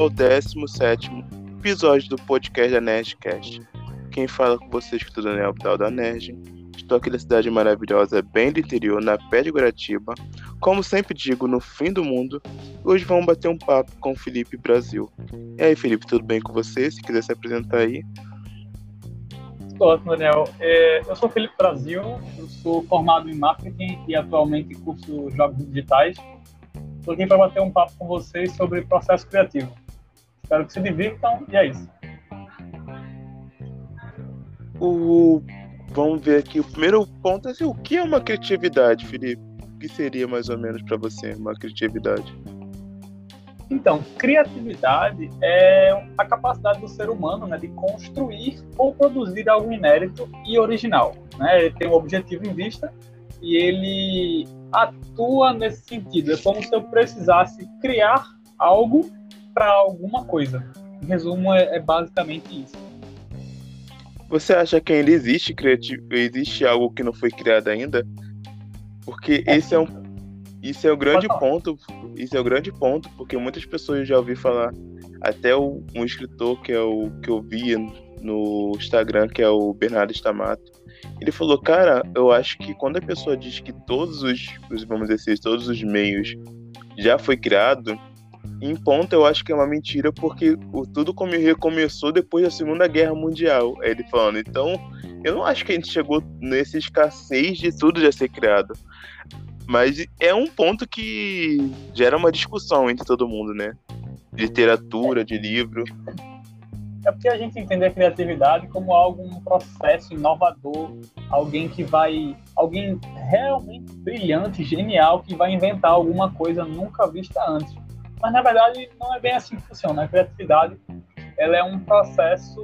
ao 17 episódio do podcast da Nerdcast. Quem fala com vocês que é o Daniel Vidal da Nerd. Estou aqui na cidade maravilhosa, bem do interior, na pé de Guaratiba. Como sempre digo, no fim do mundo. Hoje vamos bater um papo com o Felipe Brasil. E aí, Felipe, tudo bem com você? Se quiser se apresentar aí. Ótimo, Daniel. É, eu sou Felipe Brasil, eu sou formado em marketing e atualmente curso jogos digitais. Estou aqui para bater um papo com vocês sobre processo criativo. Espero que se divirtam e é isso. O... Vamos ver aqui. O primeiro ponto é assim, o que é uma criatividade, Felipe? O que seria mais ou menos para você uma criatividade? Então, criatividade é a capacidade do ser humano né, de construir ou produzir algo inédito e original. Né? Ele tem um objetivo em vista e ele atua nesse sentido. É como se eu precisasse criar algo para alguma coisa. Em resumo, é, é, basicamente isso. Você acha que ainda existe criativo, existe algo que não foi criado ainda? Porque é, esse é um, isso é o grande ponto. Isso é o grande ponto, porque muitas pessoas já ouvi falar. Até o, um escritor que é o que eu vi no Instagram, que é o Bernardo Stamato, ele falou, cara, eu acho que quando a pessoa diz que todos os, vamos dizer assim, todos os meios já foi criado, em ponto eu acho que é uma mentira, porque o, tudo como recomeçou depois da Segunda Guerra Mundial. É ele falando, então eu não acho que a gente chegou nessa escassez de tudo já ser criado. Mas é um ponto que gera uma discussão entre todo mundo, né? Literatura, de livro. É porque a gente entende a criatividade como algo, um processo inovador, alguém que vai, alguém realmente brilhante, genial, que vai inventar alguma coisa nunca vista antes. Mas na verdade não é bem assim que funciona. A criatividade, ela é um processo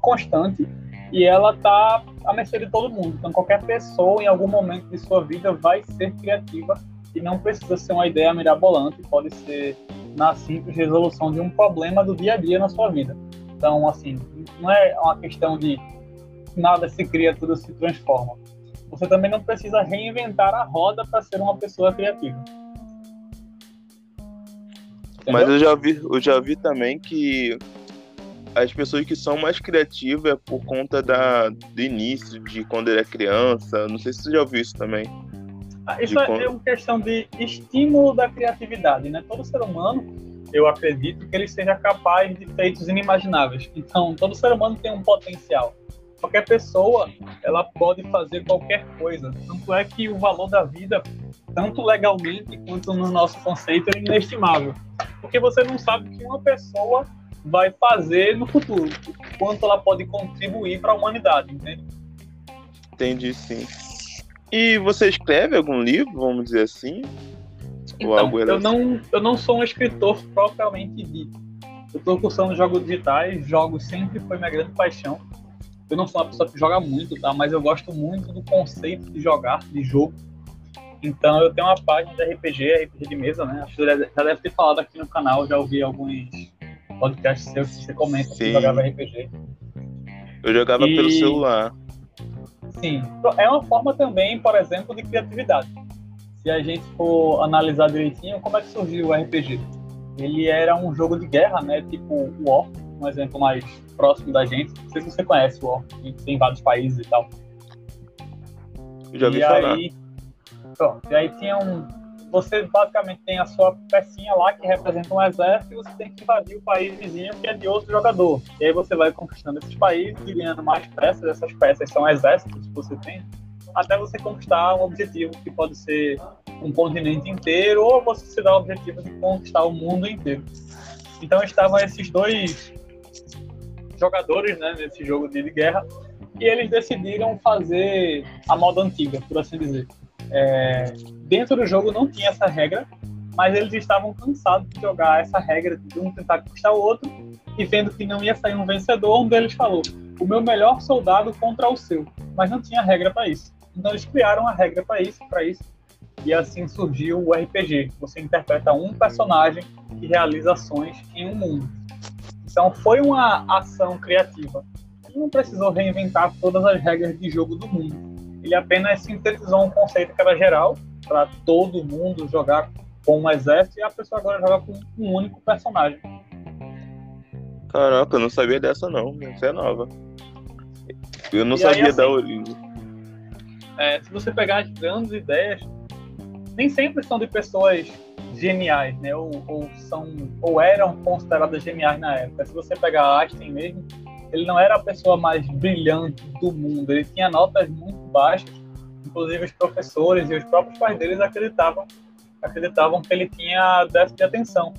constante e ela está à mercê de todo mundo. Então qualquer pessoa em algum momento de sua vida vai ser criativa e não precisa ser uma ideia mirabolante, pode ser na simples resolução de um problema do dia a dia na sua vida. Então, assim, não é uma questão de nada se cria, tudo se transforma. Você também não precisa reinventar a roda para ser uma pessoa criativa. Entendeu? Mas eu já vi, eu já vi também que as pessoas que são mais criativas é por conta da, do início, de quando ele é criança. Não sei se você já ouviu isso também. Ah, isso é, quando... é uma questão de estímulo da criatividade, né? Todo ser humano, eu acredito que ele seja capaz de feitos inimagináveis. Então, todo ser humano tem um potencial. Qualquer pessoa, ela pode fazer qualquer coisa. Tanto é que o valor da vida, tanto legalmente quanto no nosso conceito, é inestimável. Porque você não sabe que uma pessoa vai fazer no futuro, quanto ela pode contribuir para a humanidade, entende? Entendi, sim. E você escreve algum livro, vamos dizer assim? Então, eu não, eu não sou um escritor propriamente dito. Eu estou cursando jogos digitais, jogos sempre foi minha grande paixão. Eu não sou uma pessoa que joga muito, tá? Mas eu gosto muito do conceito de jogar, de jogo. Então eu tenho uma página de RPG, RPG de mesa, né? Acho que já deve ter falado aqui no canal, já ouvi alguns podcasts seus que você comenta Sim. que jogava RPG. Eu jogava e... pelo celular. Sim, é uma forma também, por exemplo, de criatividade. Se a gente for analisar direitinho, como é que surgiu o RPG? Ele era um jogo de guerra, né? Tipo o War, um exemplo mais próximo da gente. Não sei se você conhece o War, tem vários países e tal. Eu já ouvi e falar. Aí, pronto, e aí tinha um, você basicamente tem a sua pecinha lá que representa um exército e você tem que invadir o país vizinho que é de outro jogador. E aí você vai conquistando esses países e ganhando mais peças. Essas peças são exércitos que você tem até você conquistar um objetivo que pode ser um continente inteiro ou você se dá o objetivo de conquistar o mundo inteiro. Então estavam esses dois jogadores né, nesse jogo de guerra e eles decidiram fazer a moda antiga, por assim dizer. É, dentro do jogo não tinha essa regra, mas eles estavam cansados de jogar essa regra de um tentar conquistar o outro e vendo que não ia sair um vencedor, um deles falou: o meu melhor soldado contra o seu, mas não tinha regra para isso. Então eles criaram a regra para isso, para isso, e assim surgiu o RPG. Você interpreta um personagem que realiza ações em um mundo. Então foi uma ação criativa. Ele não precisou reinventar todas as regras de jogo do mundo ele apenas sintetizou um conceito que era geral para todo mundo jogar com um exército e a pessoa agora joga com um único personagem. Caraca, eu não sabia dessa não. Essa é nova. Eu não e sabia aí, assim, da origem. É, se você pegar as grandes ideias, nem sempre são de pessoas geniais, né? Ou, ou, são, ou eram consideradas geniais na época. Se você pegar Einstein mesmo, ele não era a pessoa mais brilhante do mundo. Ele tinha notas muito baixas. Inclusive os professores e os próprios pais deles acreditavam acreditavam que ele tinha déficit de atenção,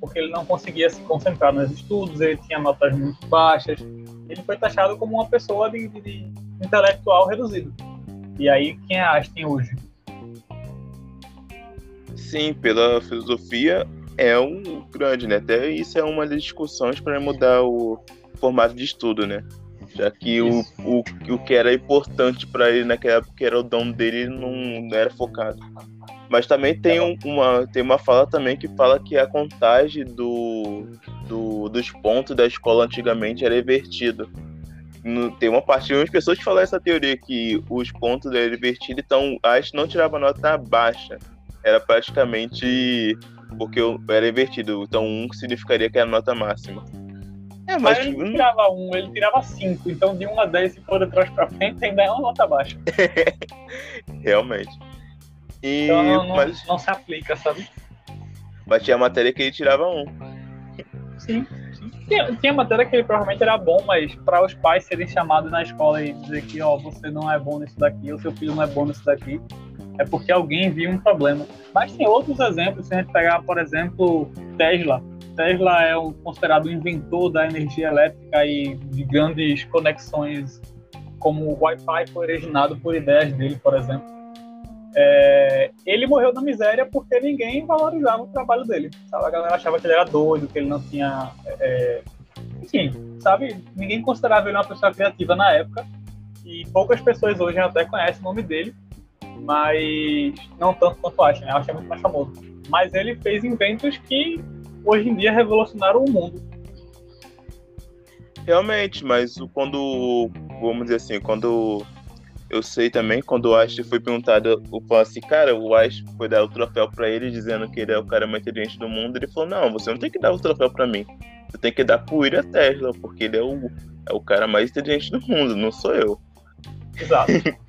porque ele não conseguia se concentrar nos estudos, ele tinha notas muito baixas. Ele foi taxado como uma pessoa de, de, de intelectual reduzido. E aí, quem é Einstein hoje? Sim, pela filosofia é um grande, né? Até isso é uma das discussões para mudar o formato de estudo, né? Já que o, o, o que era importante para ele naquela época, que era o dom dele, não, não era focado. Mas também tem um, uma, tem uma fala também que fala que a contagem do, do, dos pontos da escola antigamente era invertida. Tem uma parte de umas pessoas que falam essa teoria que os pontos eram invertidos, então acho que não tirava nota baixa. Era praticamente porque era invertido. Então um significaria que era a nota máxima. É, mas, mas ele não tirava um, ele tirava cinco. Então de 1 a 10, se for de trás pra frente, ainda é uma nota baixa. Realmente. E, então não, mas... não se aplica, sabe? Mas tinha matéria que ele tirava um. Sim. Tinha, tinha matéria que ele provavelmente era bom, mas para os pais serem chamados na escola e dizer que ó, você não é bom nisso daqui, ou seu filho não é bom nisso daqui, é porque alguém viu um problema. Mas tem outros exemplos, se a gente pegar, por exemplo, Tesla. Tesla é um, considerado o inventor da energia elétrica e de grandes conexões, como o Wi-Fi foi originado por ideias dele, por exemplo. É, ele morreu na miséria porque ninguém valorizava o trabalho dele. Sabe? A galera achava que ele era doido, que ele não tinha. É, enfim, sabe? Ninguém considerava ele uma pessoa criativa na época. E poucas pessoas hoje até conhecem o nome dele, mas não tanto quanto Einstein. Né? É muito mais famoso. Mas ele fez inventos que hoje em dia revolucionaram o mundo. Realmente, mas quando, vamos dizer assim, quando eu sei também, quando o Ash foi perguntado, o falou assim, cara, o Ash foi dar o troféu para ele, dizendo que ele é o cara mais inteligente do mundo. Ele falou, não, você não tem que dar o troféu para mim. Você tem que dar pro William Tesla, porque ele é o, é o cara mais inteligente do mundo, não sou eu. Exato.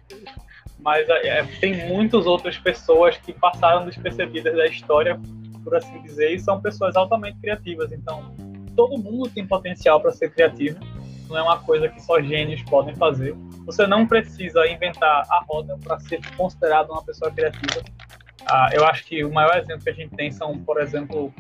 Mas é, tem muitas outras pessoas que passaram despercebidas da história, por assim dizer, e são pessoas altamente criativas. Então, todo mundo tem potencial para ser criativo. Não é uma coisa que só gênios podem fazer você não precisa inventar a roda para ser considerado uma pessoa criativa. Ah, eu acho que o maior exemplo que a gente tem são, por exemplo,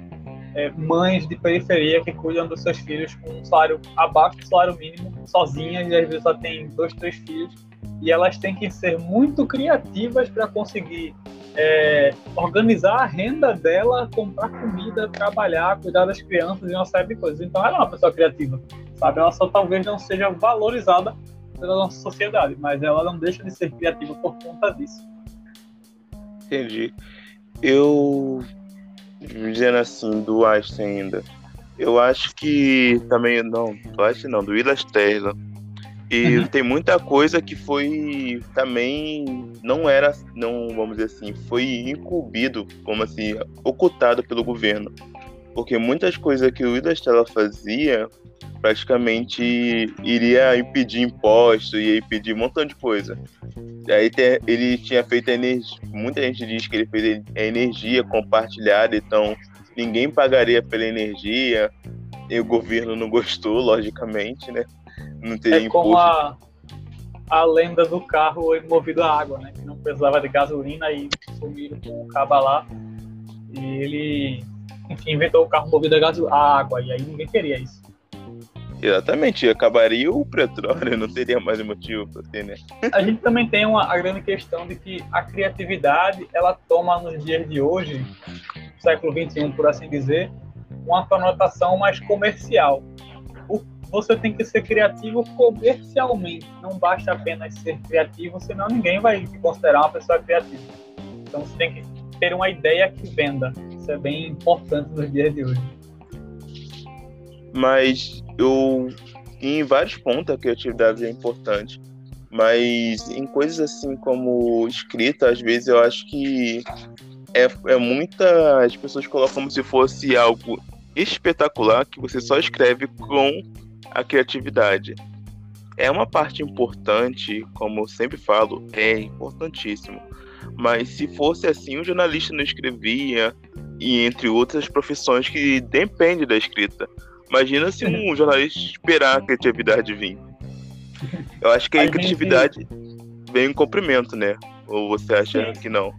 é, mães de periferia que cuidam dos seus filhos com um salário abaixo do salário mínimo, sozinhas, e às vezes só tem dois, três filhos, e elas têm que ser muito criativas para conseguir é, organizar a renda dela, comprar comida, trabalhar, cuidar das crianças e uma série de coisas. Então ela é uma pessoa criativa, sabe? Ela só talvez não seja valorizada pela nossa sociedade, mas ela não deixa de ser criativa por conta disso. Entendi. Eu, dizendo assim, do Einstein ainda, eu acho que também, não, do Einstein não, do Willis Tesla, e uhum. tem muita coisa que foi também não era, não vamos dizer assim, foi incumbido, como assim, ocultado pelo governo. Porque muitas coisas que o Willis Tesla fazia praticamente iria impedir imposto, ia impedir um montão de coisa. Aí ele tinha feito energia, muita gente diz que ele fez a energia compartilhada, então ninguém pagaria pela energia, e o governo não gostou, logicamente, né? Não teria é como a, a lenda do carro movido a água, né? Que não precisava de gasolina e sumiram com o cabo lá. E ele, enfim, inventou o carro movido a, a água, e aí ninguém queria isso. Exatamente, acabaria o petróleo, não teria mais motivo para ter, né? A gente também tem uma a grande questão de que a criatividade, ela toma nos dias de hoje, século XXI, por assim dizer, uma conotação mais comercial. Você tem que ser criativo comercialmente, não basta apenas ser criativo, senão ninguém vai te considerar uma pessoa criativa. Então você tem que ter uma ideia que venda. Isso é bem importante nos dias de hoje. Mas eu em vários pontos a criatividade é importante, mas em coisas assim como escrita, às vezes eu acho que é, é muita. As pessoas colocam como se fosse algo espetacular que você só escreve com a criatividade. É uma parte importante, como eu sempre falo, é importantíssimo. Mas se fosse assim, o jornalista não escrevia, e entre outras profissões que dependem da escrita. Imagina se um jornalista esperar a criatividade vir. Eu acho que a, a criatividade gente... vem em comprimento, né? Ou você acha Sim. que não?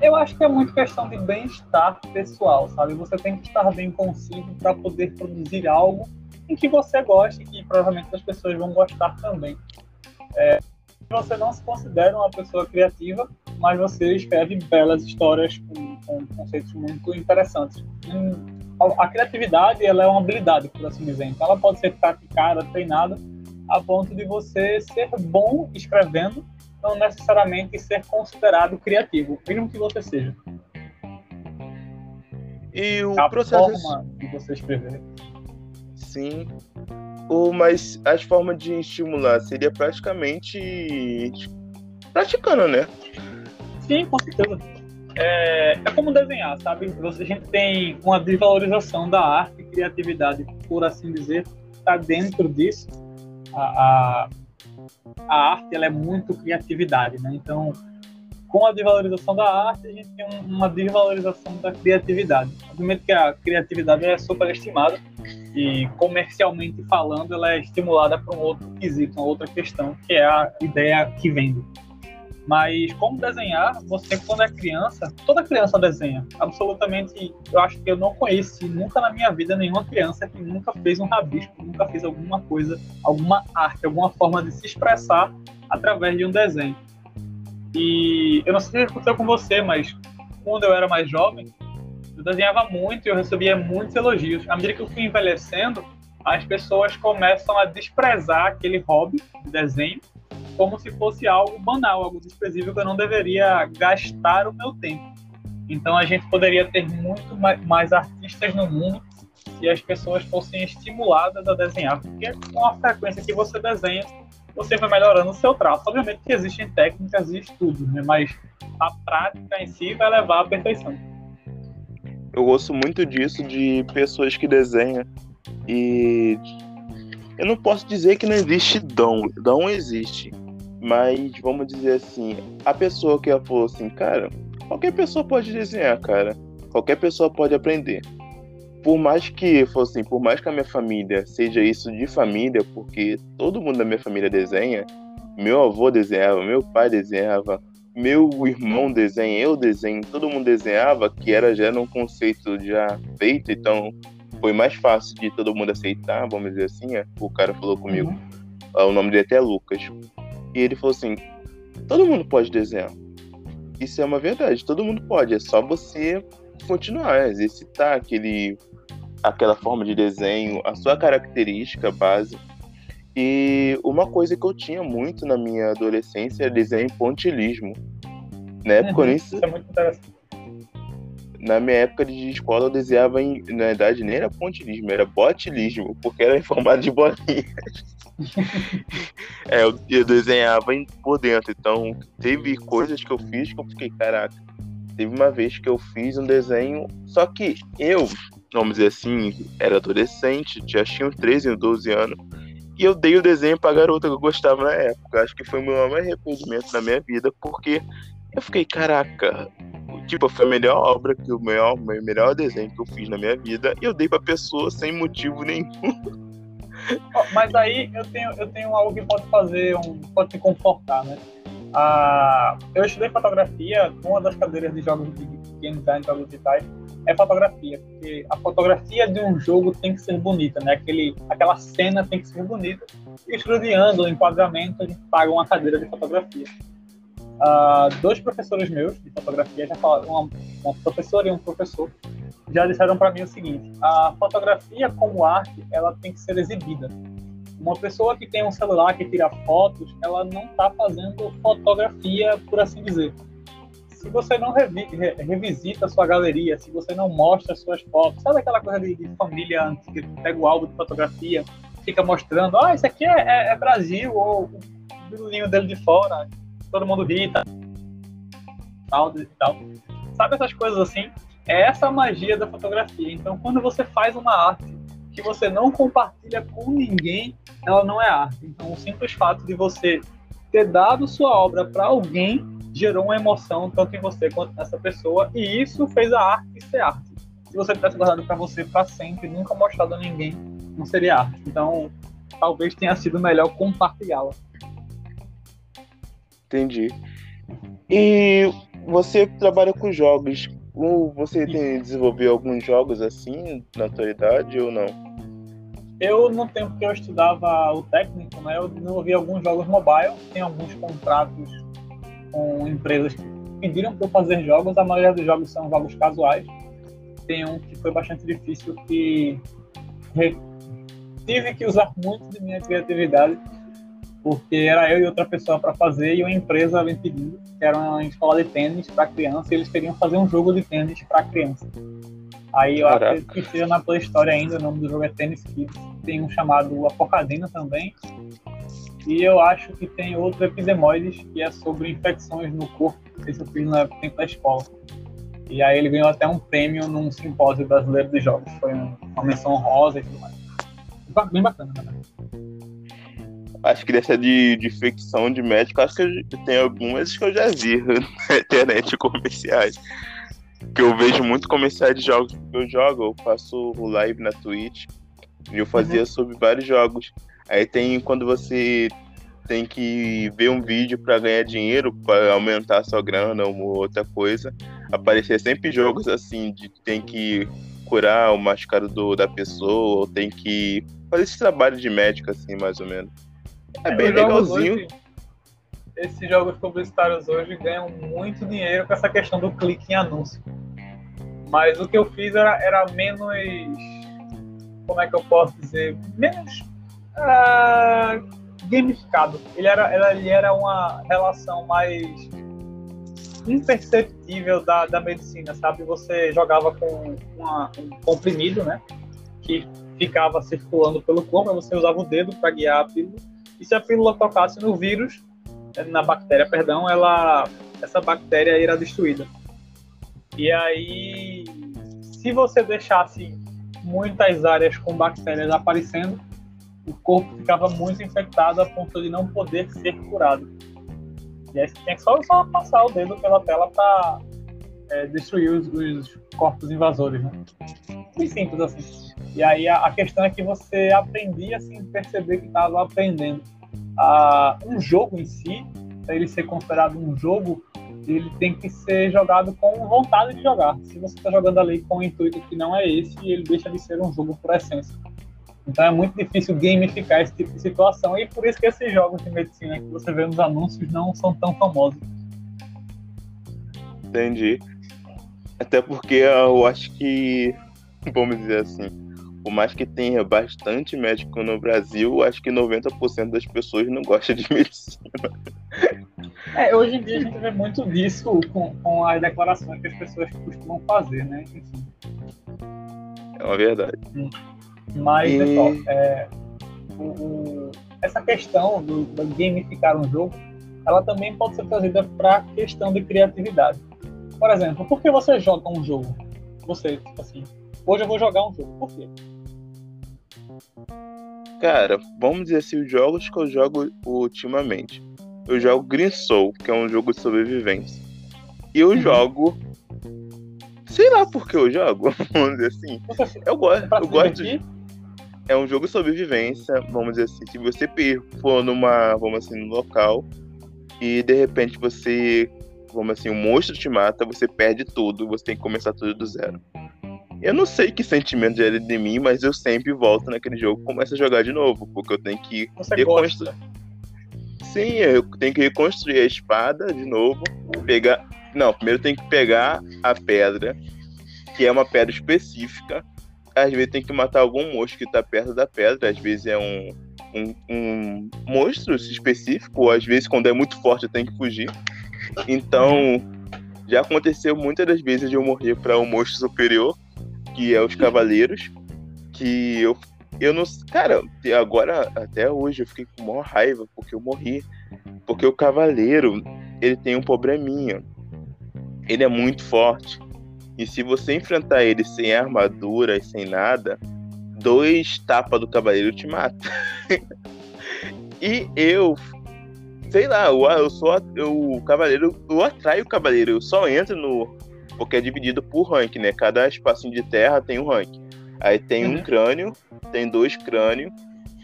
Eu acho que é muito questão de bem-estar pessoal, sabe? Você tem que estar bem consigo para poder produzir algo em que você goste e que provavelmente as pessoas vão gostar também. É, você não se considera uma pessoa criativa, mas você escreve belas histórias com, com conceitos muito interessantes. A, a criatividade ela é uma habilidade, por assim dizer. Então, ela pode ser praticada, treinada, a ponto de você ser bom escrevendo, não necessariamente ser considerado criativo, mesmo que você seja. E o a processo forma de você escrever. Sim. O, mas as formas de estimular seria praticamente praticando, né? Sim, com certeza. É, é como desenhar, sabe? A gente tem uma desvalorização da arte e criatividade, por assim dizer, está dentro disso. A, a, a, arte ela é muito criatividade, né? Então, com a desvalorização da arte, a gente tem uma desvalorização da criatividade. Obviamente que a criatividade é superestimada e comercialmente falando, ela é estimulada para um outro quesito, uma outra questão, que é a ideia que vende. Mas como desenhar, você quando é criança, toda criança desenha. Absolutamente, eu acho que eu não conheci nunca na minha vida nenhuma criança que nunca fez um rabisco, nunca fez alguma coisa, alguma arte, alguma forma de se expressar através de um desenho. E eu não sei se aconteceu com você, mas quando eu era mais jovem, eu desenhava muito e eu recebia muitos elogios. À medida que eu fui envelhecendo, as pessoas começam a desprezar aquele hobby de desenho como se fosse algo banal, algo desprezível que eu não deveria gastar o meu tempo. Então a gente poderia ter muito mais artistas no mundo se as pessoas fossem estimuladas a desenhar, porque com a frequência que você desenha, você vai melhorando o seu traço. Obviamente que existem técnicas e estudos, né? mas a prática em si vai levar à perfeição. Eu gosto muito disso de pessoas que desenham e eu não posso dizer que não existe dom, dom existe, mas vamos dizer assim, a pessoa que ela falou assim, cara, qualquer pessoa pode desenhar, cara. Qualquer pessoa pode aprender. Por mais que fosse assim, por mais que a minha família seja isso de família, porque todo mundo da minha família desenha, meu avô desenhava, meu pai desenhava, meu irmão desenha, eu desenho, todo mundo desenhava, que era já um conceito já feito, então foi mais fácil de todo mundo aceitar, vamos dizer assim. É. O cara falou comigo, uhum. o nome dele até é Lucas. E ele falou assim: todo mundo pode desenhar. Isso é uma verdade, todo mundo pode, é só você continuar, exercitar aquele, aquela forma de desenho, a sua característica base. E uma coisa que eu tinha muito na minha adolescência era desenho pontilismo. Na época uhum, isso é muito interessante. Na minha época de escola eu desenhava em, na verdade nem era pontilismo, era botilismo, porque era em formato de bolinhas é, eu, eu desenhava por dentro. Então, teve coisas que eu fiz que eu fiquei, caraca. Teve uma vez que eu fiz um desenho, só que eu, vamos dizer assim, era adolescente, já tinha uns 13 ou 12 anos, e eu dei o desenho pra garota que eu gostava na época. Acho que foi o meu maior arrependimento na minha vida, porque eu fiquei, caraca, tipo, foi a melhor obra, que o melhor, melhor desenho que eu fiz na minha vida, e eu dei pra pessoa sem motivo nenhum. Mas aí eu tenho, eu tenho algo que pode fazer, um, pode te confortar, né? Ah, eu estudei fotografia, uma das cadeiras de jogos de game design, jogos digitais, é fotografia, porque a fotografia de um jogo tem que ser bonita, né? Aquele, aquela cena tem que ser bonita. E estudiando o enquadramento, a gente paga uma cadeira de fotografia. Ah, dois professores meus de fotografia já falaram, uma, uma professora e um professor, já disseram para mim o seguinte: a fotografia como arte, ela tem que ser exibida. Uma pessoa que tem um celular que tira fotos, ela não está fazendo fotografia, por assim dizer. Se você não revi revisita a sua galeria, se você não mostra as suas fotos, sabe aquela coisa de, de família antiga que pega o álbum de fotografia, fica mostrando, ah, isso aqui é, é, é Brasil, ou o bilulinho dele de fora, todo mundo ri, tá? tal, e tal. Sabe essas coisas assim? É essa a magia da fotografia. Então, quando você faz uma arte que você não compartilha com ninguém, ela não é arte. Então, o simples fato de você ter dado sua obra para alguém gerou uma emoção tanto em você quanto nessa pessoa, e isso fez a arte ser arte. Se você tivesse guardado para você para sempre, nunca mostrado a ninguém, não seria arte. Então, talvez tenha sido melhor compartilhá-la. Entendi. E você trabalha com jogos. Você tem desenvolvido alguns jogos assim na atualidade ou não? Eu, no tempo que eu estudava o técnico, né, eu desenvolvi alguns jogos mobile, tem alguns contratos com empresas que pediram para eu fazer jogos, a maioria dos jogos são jogos casuais. Tem um que foi bastante difícil que tive que usar muito de minha criatividade, porque era eu e outra pessoa para fazer e uma empresa me pedindo, que era uma escola de tênis para criança, e eles queriam fazer um jogo de tênis para criança. Aí eu Caraca. que esteja na Play Store ainda, o nome do jogo é Tennis Kids. Tem um chamado Apocadina também. E eu acho que tem outro Episemoides, que é sobre infecções no corpo. Esse eu fiz no tempo da escola. E aí ele ganhou até um prêmio num simpósio brasileiro de jogos. Foi uma menção rosa e tudo mais. Bem bacana, né? Acho que dessa de, de infecção de médico, acho que tem algumas que eu já vi na internet comerciais que eu vejo muito comerciais de jogos que eu jogo, eu faço live na Twitch e eu fazia uhum. sobre vários jogos. Aí tem quando você tem que ver um vídeo para ganhar dinheiro, para aumentar a sua grana ou outra coisa. Aparecia sempre jogos assim, de tem que curar o machucado do, da pessoa, ou tem que fazer esse trabalho de médico, assim, mais ou menos. É, é bem legalzinho. Hoje, esses jogos publicitários hoje ganham muito dinheiro com essa questão do clique em anúncio. Mas o que eu fiz era, era menos. Como é que eu posso dizer? Menos uh, gamificado. Ele era, ele era uma relação mais imperceptível da, da medicina, sabe? Você jogava com uma, um comprimido, né? Que ficava circulando pelo corpo, você usava o dedo para guiar a pílula. E se a pílula tocasse no vírus, na bactéria, perdão, ela, essa bactéria era destruída. E aí, se você deixasse muitas áreas com bactérias aparecendo, o corpo ficava muito infectado a ponto de não poder ser curado. E aí você tinha que só, só passar o dedo pela tela para é, destruir os, os, corpos invasores, né? Muito simples assim. E aí a, a, questão é que você aprendia assim, perceber que estava aprendendo. Ah, um jogo em si, para ele ser considerado um jogo, ele tem que ser jogado com vontade de jogar. Se você está jogando ali com o intuito que não é esse, ele deixa de ser um jogo por essência. Então é muito difícil gamificar esse tipo de situação e por isso que esses jogos de medicina que você vê nos anúncios não são tão famosos. Entendi. Até porque eu acho que, vamos dizer assim, por mais que tenha bastante médico no Brasil, acho que 90% das pessoas não gostam de medicina. É, hoje em dia a gente vê muito disso com, com as declarações que as pessoas costumam fazer, né? Enfim. É uma verdade. Mas, e... pessoal, é, o, o, essa questão do, do gamificar um jogo, ela também pode ser trazida para a questão de criatividade. Por exemplo, por que você joga um jogo? Você, tipo assim, hoje eu vou jogar um jogo. Por quê? Cara, vamos dizer assim, os jogos que eu jogo ultimamente eu jogo Green Soul, que é um jogo de sobrevivência. E eu uhum. jogo. Sei lá por que eu jogo, vamos dizer assim. Eu gosto. Eu gosto de... É um jogo de sobrevivência, vamos dizer assim. Se você for numa. Vamos assim, no local. E de repente você. Vamos assim, um monstro te mata, você perde tudo, você tem que começar tudo do zero. Eu não sei que sentimento gera de mim, mas eu sempre volto naquele jogo e começo a jogar de novo, porque eu tenho que você reconstruir. Sim, eu tenho que reconstruir a espada de novo. Pegar. Não, primeiro tem que pegar a pedra, que é uma pedra específica. Às vezes tem que matar algum monstro que está perto da pedra. Às vezes é um, um, um monstro específico, ou às vezes, quando é muito forte, tenho que fugir. Então, já aconteceu muitas das vezes de eu morrer para um monstro superior, que é os cavaleiros, que eu eu não. Cara, agora, até hoje, eu fiquei com maior raiva porque eu morri. Porque o cavaleiro, ele tem um probleminha. Ele é muito forte. E se você enfrentar ele sem armadura e sem nada, dois tapas do cavaleiro te mata. e eu, sei lá, eu, eu sou eu, o cavaleiro, eu atraio o cavaleiro, eu só entro no. Porque é dividido por rank, né? Cada espacinho de terra tem um rank. Aí tem um uhum. crânio, tem dois crânios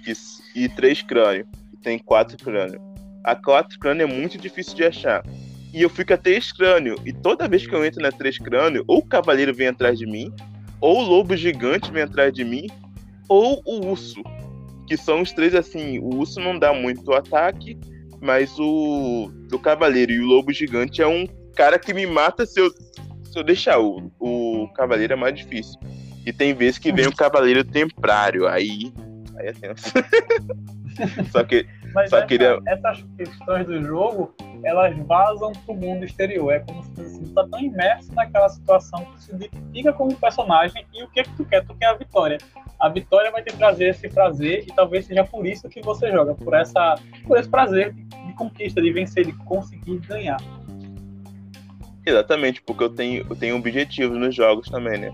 e, e três crânios. Tem quatro crânios. A quatro crânio é muito difícil de achar. E eu fico a três crânio. E toda vez que eu entro na três crânio, ou o cavaleiro vem atrás de mim, ou o lobo gigante vem atrás de mim, ou o urso. Que são os três assim. O urso não dá muito ataque, mas o, o cavaleiro e o lobo gigante é um cara que me mata se eu, se eu deixar. O, o cavaleiro é mais difícil. E tem vezes que vem o cavaleiro templário. Aí. Aí é tenso. só que. Mas essa, queria... essas questões do jogo, elas vazam pro mundo exterior. É como se você tá tão imerso naquela situação que se identifica como personagem e o que é que tu quer? Tu quer a vitória a vitória vai te trazer esse prazer e talvez seja por isso que você joga, por essa, por esse prazer de conquista, de vencer, de conseguir ganhar. Exatamente, porque eu tenho, eu tenho objetivos nos jogos também, né?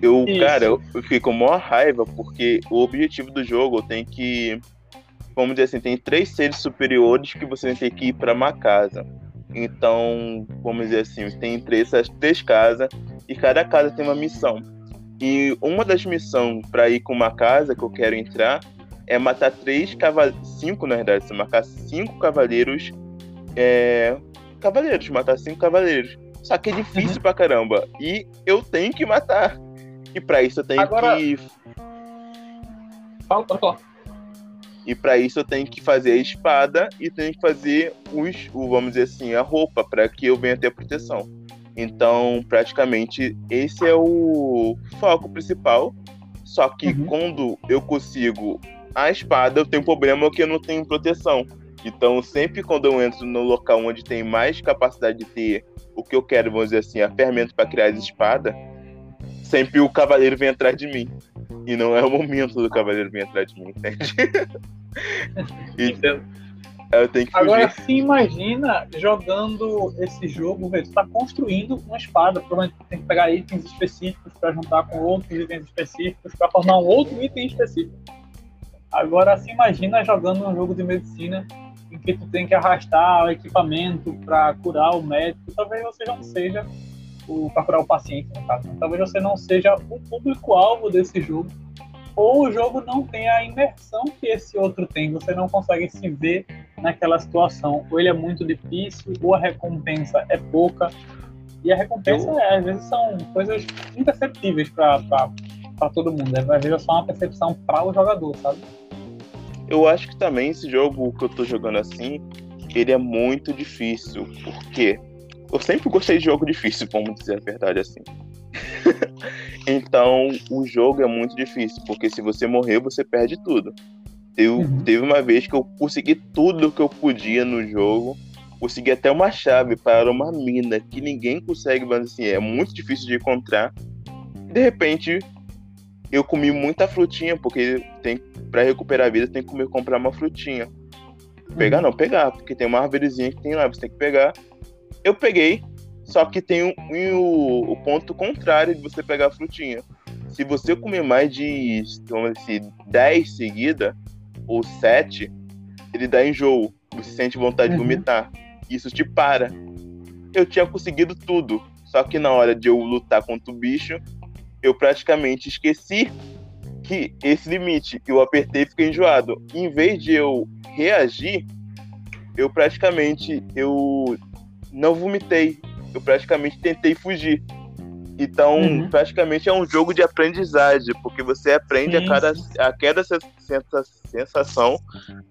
Eu, isso. cara, eu, eu fico com maior raiva porque o objetivo do jogo tem que, vamos dizer assim, tem três seres superiores que você tem que ir para uma casa. Então, vamos dizer assim, tem três, essas três casas e cada casa tem uma missão. E uma das missões para ir com uma casa que eu quero entrar é matar três cavaleiros. Cinco, na verdade, se marcar cinco cavaleiros. É... Cavaleiros, matar cinco cavaleiros. Só que é difícil uhum. pra caramba. E eu tenho que matar. E para isso eu tenho Agora... que. Fala, fala. E para isso eu tenho que fazer a espada e tenho que fazer os, vamos dizer assim, a roupa para que eu venha ter proteção. Então, praticamente, esse é o foco principal. Só que uhum. quando eu consigo a espada, eu tenho um problema que eu não tenho proteção. Então, sempre quando eu entro no local onde tem mais capacidade de ter o que eu quero, vamos dizer assim, a ferramenta para criar as espadas, sempre o cavaleiro vem atrás de mim. E não é o momento do cavaleiro vir atrás de mim, entende? e, eu tenho que Agora se imagina jogando esse jogo, você está construindo uma espada, provavelmente tem que pegar itens específicos para juntar com outros itens específicos para formar um outro item específico. Agora se imagina jogando um jogo de medicina em que tu tem que arrastar o equipamento para curar o médico, talvez você já não seja o para curar o paciente, no caso. Talvez você não seja o público-alvo desse jogo ou o jogo não tem a imersão que esse outro tem, você não consegue se ver naquela situação. Ou ele é muito difícil, ou a recompensa é pouca. E a recompensa, eu... é, às vezes, são coisas imperceptíveis para todo mundo. Às vezes é só uma percepção para o jogador, sabe? Eu acho que também esse jogo que eu tô jogando assim, ele é muito difícil. Porque eu sempre gostei de jogo difícil, vamos dizer a verdade assim. então, o jogo é muito difícil, porque se você morrer, você perde tudo. Eu uhum. teve uma vez que eu consegui tudo que eu podia no jogo. Consegui até uma chave para uma mina que ninguém consegue, mas assim, é muito difícil de encontrar. De repente, eu comi muita frutinha, porque tem para recuperar a vida tem que comer, comprar uma frutinha. Pegar uhum. não, pegar, porque tem uma árvorezinha que tem lá, você tem que pegar. Eu peguei, só que tem um, um, o ponto contrário de você pegar a frutinha. Se você comer mais de, vamos dizer, 10 seguida, ou 7, ele dá enjoo. Você sente vontade uhum. de vomitar. Isso te para. Eu tinha conseguido tudo. Só que na hora de eu lutar contra o bicho, eu praticamente esqueci que esse limite. Eu apertei e fiquei enjoado. Em vez de eu reagir, eu praticamente eu não vomitei. Eu praticamente tentei fugir. Então, uhum. praticamente é um jogo de aprendizagem, porque você aprende sim, a cada, a cada sensação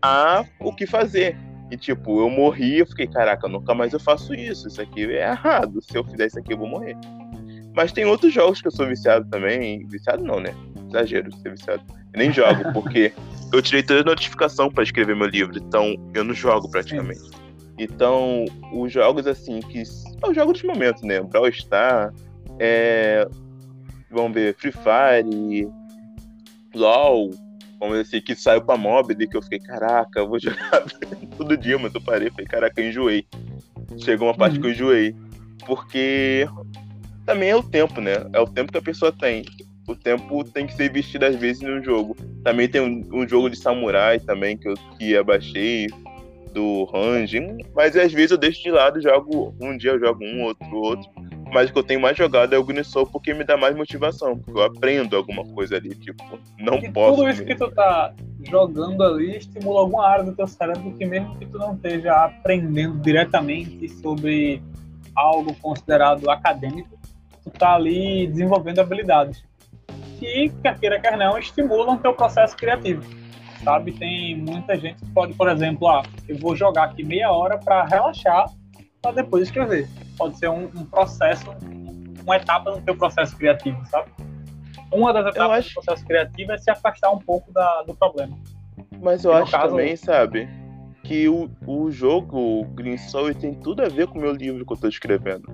a o que fazer. E tipo, eu morri, eu fiquei, caraca, nunca mais eu faço isso. Isso aqui é errado. Se eu fizer isso aqui, eu vou morrer. Mas tem outros jogos que eu sou viciado também. Viciado não, né? Exagero ser viciado. Eu nem jogo, porque eu tirei toda a notificação para escrever meu livro. Então, eu não jogo praticamente. Então, os jogos assim, que. São jogos de momento, né? Brawl Star, é, vamos ver, Free Fire, LOL, vamos dizer assim, que saiu pra Mobile, que eu fiquei, caraca, eu vou jogar todo dia, mas eu parei, falei, caraca, eu enjoei. Chegou uma parte uhum. que eu enjoei. Porque também é o tempo, né? É o tempo que a pessoa tem. O tempo tem que ser investido às vezes no jogo. Também tem um, um jogo de samurai também que eu que abaixei do Range, mas às vezes eu deixo de lado, jogo um dia eu jogo um, outro, outro. Mas o que eu tenho mais jogado é o Soul porque me dá mais motivação, porque eu aprendo alguma coisa ali, tipo, não e posso. Tudo isso mesmo. que tu tá jogando ali estimula alguma área do teu cérebro que mesmo que tu não esteja aprendendo diretamente sobre algo considerado acadêmico, tu tá ali desenvolvendo habilidades que, quer queira, quer não, estimulam teu processo criativo sabe? Tem muita gente que pode, por exemplo, ah, eu vou jogar aqui meia hora para relaxar, para depois escrever. Pode ser um, um, processo, uma etapa no teu processo criativo, sabe? Uma das etapas acho... do processo criativo é se afastar um pouco da, do problema. Mas eu acho caso, também, sabe, que o, o jogo o Green Soul tem tudo a ver com o meu livro que eu estou escrevendo.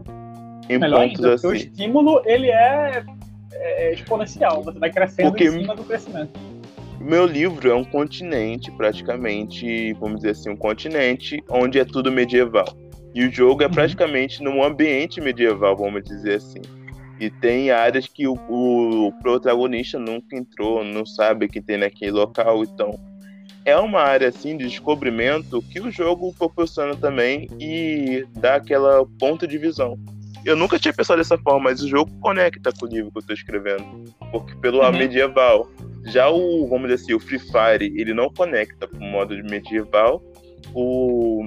Em Melhor pontos ainda, assim. o estímulo ele é, é, exponencial, você vai crescendo Porque... em cima do crescimento meu livro é um continente, praticamente, vamos dizer assim, um continente onde é tudo medieval. E o jogo é uhum. praticamente num ambiente medieval, vamos dizer assim. E tem áreas que o, o protagonista nunca entrou, não sabe que tem naquele local, então é uma área assim de descobrimento que o jogo proporciona também e dá aquela ponto de visão. Eu nunca tinha pensado dessa forma, mas o jogo conecta com o livro que eu estou escrevendo, porque pelo uhum. medieval já o, vamos dizer assim, o Free Fire, ele não conecta com o modo de medieval. O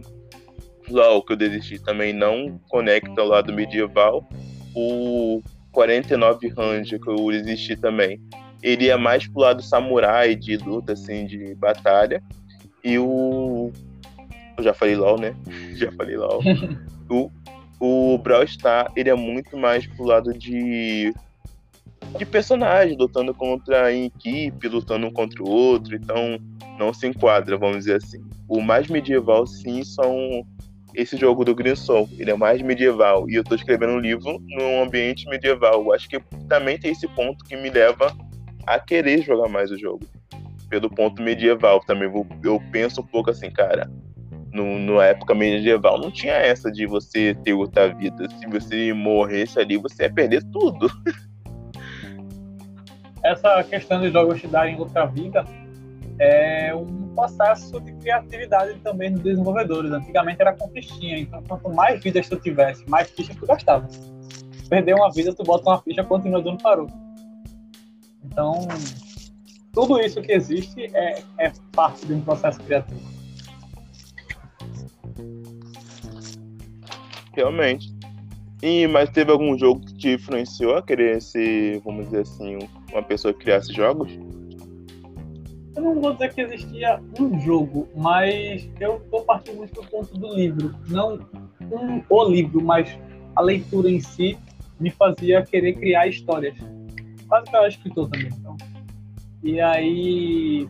LoL, que eu desisti, também não conecta ao lado medieval. O 49 Range, que eu desisti também, ele é mais pro lado samurai, de luta, assim, de batalha. E o... Eu já falei LoL, né? já falei LoL. o, o Brawl Star, ele é muito mais pro lado de de personagem, lutando contra em equipe, lutando um contra o outro, então não se enquadra, vamos dizer assim. O mais medieval, sim, são esse jogo do Green Soul. Ele é mais medieval e eu estou escrevendo um livro num ambiente medieval. Acho que também tem esse ponto que me leva a querer jogar mais o jogo. Pelo ponto medieval também. Eu penso um pouco assim, cara. No, na época medieval não tinha essa de você ter outra vida. Se você morresse ali, você ia perder tudo. essa questão de jogos te darem outra vida é um processo de criatividade também dos desenvolvedores. Antigamente era com fichinha, então quanto mais vidas tu tivesse, mais fichas tu gastava. Perder uma vida, tu bota uma ficha, continua dando parou. Então, tudo isso que existe é, é parte de um processo criativo. Realmente. E, mas teve algum jogo que te influenciou a querer ser, vamos dizer assim, uma pessoa que criasse jogos? Eu não vou dizer que existia um jogo, mas eu estou partindo muito do ponto do livro. Não um, o livro, mas a leitura em si me fazia querer criar histórias. Quase que eu era escritor também. Então. E aí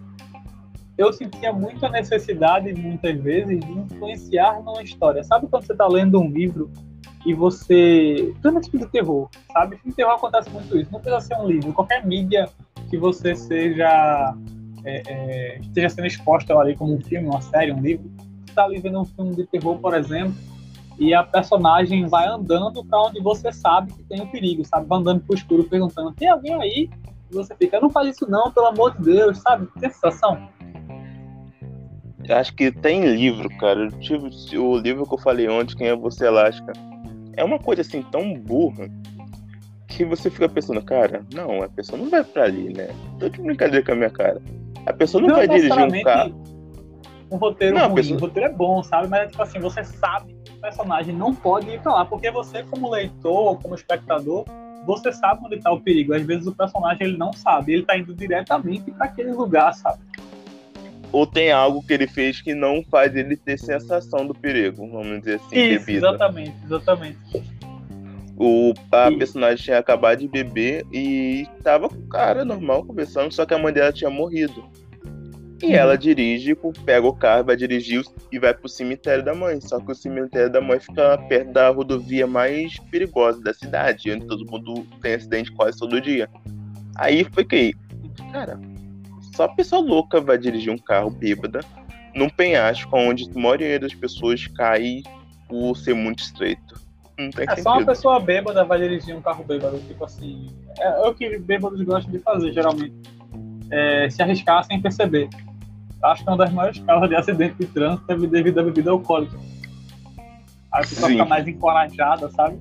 eu sentia muita necessidade, muitas vezes, de influenciar numa história. Sabe quando você está lendo um livro e você. Principalmente filme de terror, sabe? Filme de terror acontece muito isso. Não precisa ser um livro, qualquer mídia que você seja. É, é, esteja sendo exposta ali como um filme, uma série, um livro. Você está ali vendo um filme de terror, por exemplo, e a personagem vai andando para onde você sabe que tem o um perigo, sabe? Vai andando pro escuro perguntando: tem alguém aí? E você fica: não faz isso não, pelo amor de Deus, sabe? Tem sensação? Acho que tem livro, cara. Tive o livro que eu falei ontem, Quem é Você Lasca é uma coisa assim tão burra que você fica pensando, cara, não, a pessoa não vai pra ali, né? Tô de brincadeira com a minha cara. A pessoa não, não vai dirigir um carro. Um roteiro não, ruim, pessoa... o roteiro é bom, sabe? Mas é tipo assim, você sabe que o personagem não pode ir pra lá, porque você, como leitor, como espectador, você sabe onde tá o perigo. Às vezes o personagem ele não sabe, ele tá indo diretamente para aquele lugar, sabe? Ou tem algo que ele fez que não faz ele ter sensação do perigo, vamos dizer assim, Isso, bebida. Exatamente, exatamente. O, a personagem tinha acabado de beber e tava com o cara normal conversando, só que a mãe dela tinha morrido. E uhum. ela dirige, pega o carro, vai dirigir e vai pro cemitério da mãe. Só que o cemitério da mãe fica perto da rodovia mais perigosa da cidade, onde todo mundo tem acidente quase todo dia. Aí foi que, cara, só pessoa louca vai dirigir um carro bêbada num penhasco onde a maioria das pessoas cai por ser muito estreito. Não tem É sentido. só uma pessoa bêbada vai dirigir um carro bêbado, tipo assim. É, é o que bêbados gostam de fazer, geralmente. É, se arriscar sem perceber. Acho que é uma das maiores causas de acidente de trânsito é devido à bebida alcoólica. Aí a pessoa Sim. fica mais encorajada, sabe?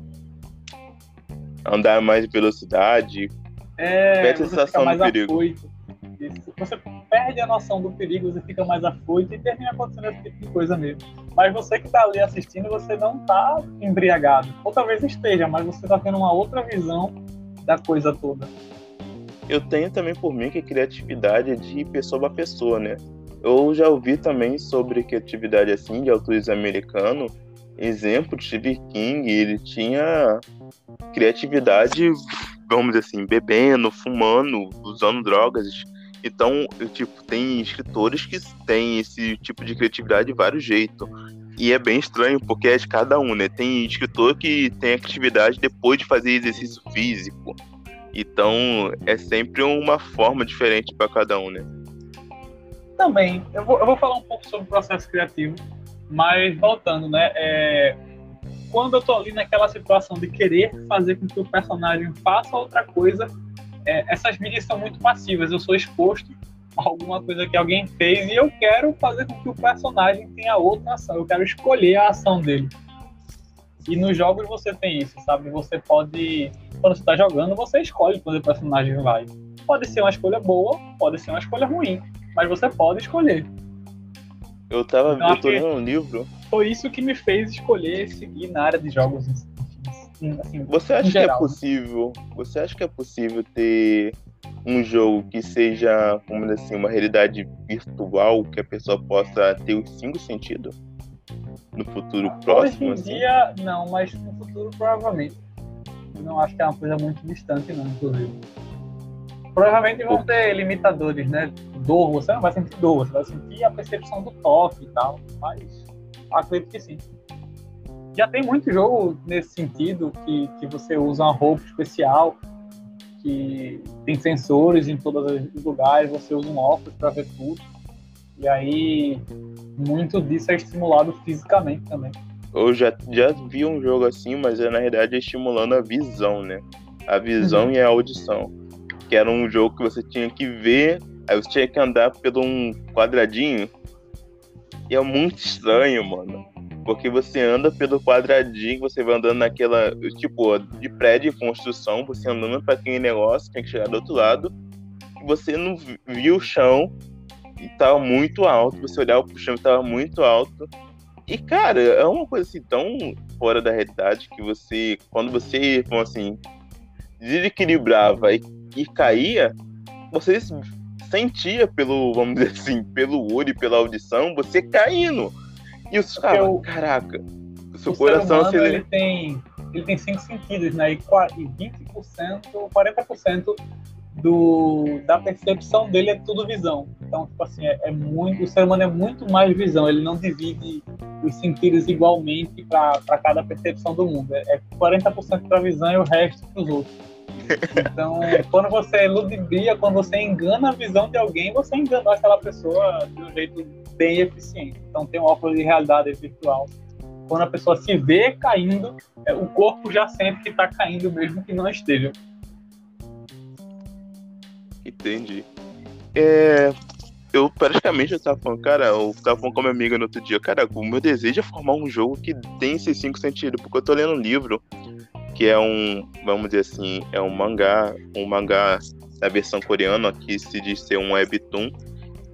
Andar mais velocidade. É, Perde a sensação do perigo. afoito. Isso. Você perde a noção do perigo, você fica mais afoito e termina acontecendo esse tipo de coisa mesmo. Mas você que tá ali assistindo, você não tá embriagado. Ou talvez esteja, mas você tá tendo uma outra visão da coisa toda. Eu tenho também por mim que criatividade é de pessoa para pessoa, né? Eu já ouvi também sobre criatividade assim de autores americanos. Exemplo, Stephen King, ele tinha criatividade, vamos dizer assim, bebendo, fumando, usando drogas. Então, tipo, tem escritores que têm esse tipo de criatividade de vários jeitos. E é bem estranho, porque é de cada um, né? Tem escritor que tem a criatividade depois de fazer exercício físico. Então, é sempre uma forma diferente para cada um, né? Também, eu vou, eu vou falar um pouco sobre o processo criativo, mas voltando, né? é, quando eu tô ali naquela situação de querer fazer com que o personagem faça outra coisa, é, essas mídias são muito passivas. Eu sou exposto a alguma coisa que alguém fez e eu quero fazer com que o personagem tenha outra ação. Eu quero escolher a ação dele. E nos jogos você tem isso, sabe? Você pode, quando você tá jogando, você escolhe quando o personagem vai. Pode ser uma escolha boa, pode ser uma escolha ruim, mas você pode escolher. Eu tava Então, eu tô lendo um livro. Foi isso que me fez escolher seguir na área de jogos. Assim, Você acha Em que é geral, né? possível? Você acha que é possível ter um jogo que seja, vamos assim, uma realidade virtual que a pessoa possa ter os cinco sentidos? No futuro Hoje próximo, em assim? dia, não, mas no futuro provavelmente. Eu não acho que é uma coisa muito distante, não, inclusive. Provavelmente vão ter limitadores, né? Dor, você não vai sentir dor, você vai sentir a percepção do toque e tal, mas acredito que sim. Já tem muito jogo nesse sentido, que, que você usa uma roupa especial, que tem sensores em todos os lugares, você usa um óculos para ver tudo. E aí, muito disso é estimulado fisicamente também. Eu já, já vi um jogo assim, mas é, na realidade é estimulando a visão, né? A visão Uhum. e a audição. Que era um jogo que você tinha que ver, aí você tinha que andar pelo um quadradinho. E é muito estranho, mano. Porque você anda pelo quadradinho, você vai andando naquela, tipo, de prédio construção, você andando pra aquele negócio, tem que chegar do outro lado. Você não vi- viu o chão e tava muito alto. Você olhava pro chão e tava muito alto. E, cara, é uma coisa assim tão fora da realidade que você, quando você, como assim, desequilibrava e, e caía, você sentia pelo, vamos dizer assim, pelo olho e pela audição, você caindo. E os caras, Eu- caraca, o seu o coração ser humano, ele acelera. tem, ele tem cinco sentidos, né? E e 20%, 40% do, da percepção dele é tudo visão. Então, tipo assim, é, é muito, o ser humano é muito mais visão. Ele não divide os sentidos igualmente para cada percepção do mundo. É, é 40% para visão e o resto para os outros. Então, quando você ludibria, quando você engana a visão de alguém, você enganou aquela pessoa de um jeito bem eficiente. Então, tem um óculos de realidade virtual. Quando a pessoa se vê caindo, é, o corpo já sente que está caindo mesmo que não esteja. Entendi. É, eu praticamente eu tava falando, cara, eu tava falando com a minha amiga no outro dia, cara, o meu desejo é formar um jogo que tem esses cinco sentidos, porque eu tô lendo um livro que é um, vamos dizer assim, é um mangá, um mangá da versão coreana que se diz ser um webtoon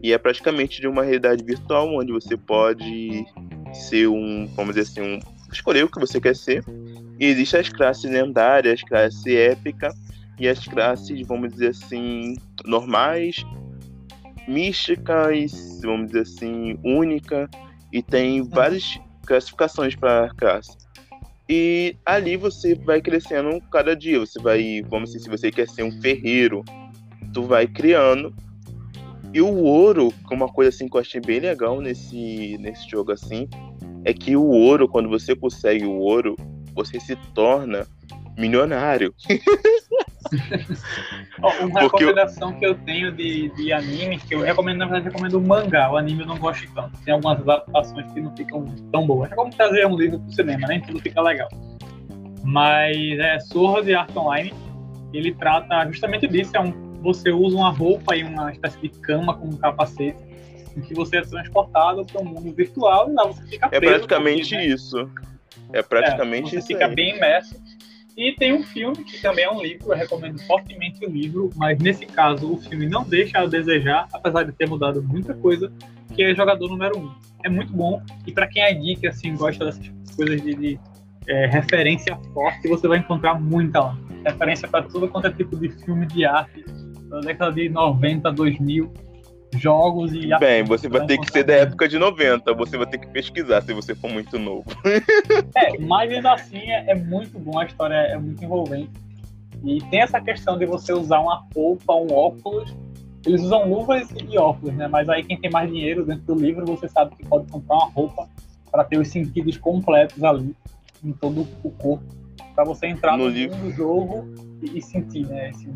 e é praticamente de uma realidade virtual onde você pode ser um, vamos dizer assim, um, escolher o que você quer ser. E existem as classes lendárias, classe épica e as classes, vamos dizer assim, normais, místicas, vamos dizer assim, única, e tem várias classificações para classe. E ali você vai crescendo cada dia. Você vai, vamos dizer, se você quer ser um ferreiro, tu vai criando. E o ouro, uma coisa assim que eu achei bem legal nesse, nesse jogo assim, é que o ouro, quando você consegue o ouro, você se torna milionário. Ó, uma Porque eu- recomendação que eu tenho de, de anime, que eu recomendo, na verdade, eu recomendo o mangá. O anime eu não gosto tanto. Tem algumas adaptações que não ficam tão boas. É como trazer um livro pro cinema, nem tudo fica legal. Mas é Sword Art Online, ele trata justamente disso, é um, você usa uma roupa e uma espécie de cama com um capacete, em que você é transportado para o mundo virtual e lá você fica é preso. É praticamente né? isso. É praticamente é, isso. Você fica aí. bem imerso. E tem um filme que também é um livro, eu recomendo fortemente o livro, mas nesse caso o filme não deixa a desejar, apesar de ter mudado muita coisa, que é Jogador Número 1. É muito bom, e para quem é geek, assim, gosta dessas coisas de, de é, referência forte, você vai encontrar muita lá. Referência para tudo quanto é tipo de filme de arte, da década de 90, 2000, jogos e. Bem, você vai ter que ser da época de 90, você vai ter que pesquisar se você for muito novo. é, mas ainda assim é, é muito bom, a história é muito envolvente. E tem essa questão de você usar uma roupa, um óculos. Eles usam luvas e óculos, né? Mas aí quem tem mais dinheiro dentro do livro, você sabe que pode comprar uma roupa para ter os sentidos completos ali em todo o corpo, para você entrar no, no livro do jogo e, e sentir, né? Esse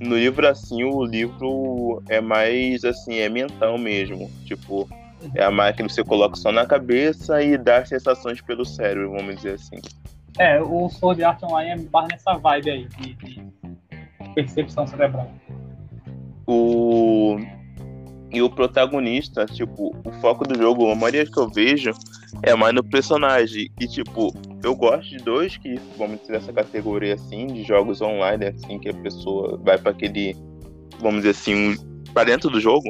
no livro, assim, o livro é mais, assim, é mental mesmo. Tipo, é a máquina que você coloca só na cabeça e dá sensações pelo cérebro, vamos dizer assim. É, o Sword Art Online é mais nessa vibe aí, de, de percepção cerebral. O... E o protagonista, tipo, o foco do jogo, a maioria que eu vejo é mais no personagem. E, tipo, eu gosto de dois que, vamos dizer, essa categoria, assim, de jogos online, assim, que a pessoa vai para aquele, vamos dizer assim, um, pra dentro do jogo.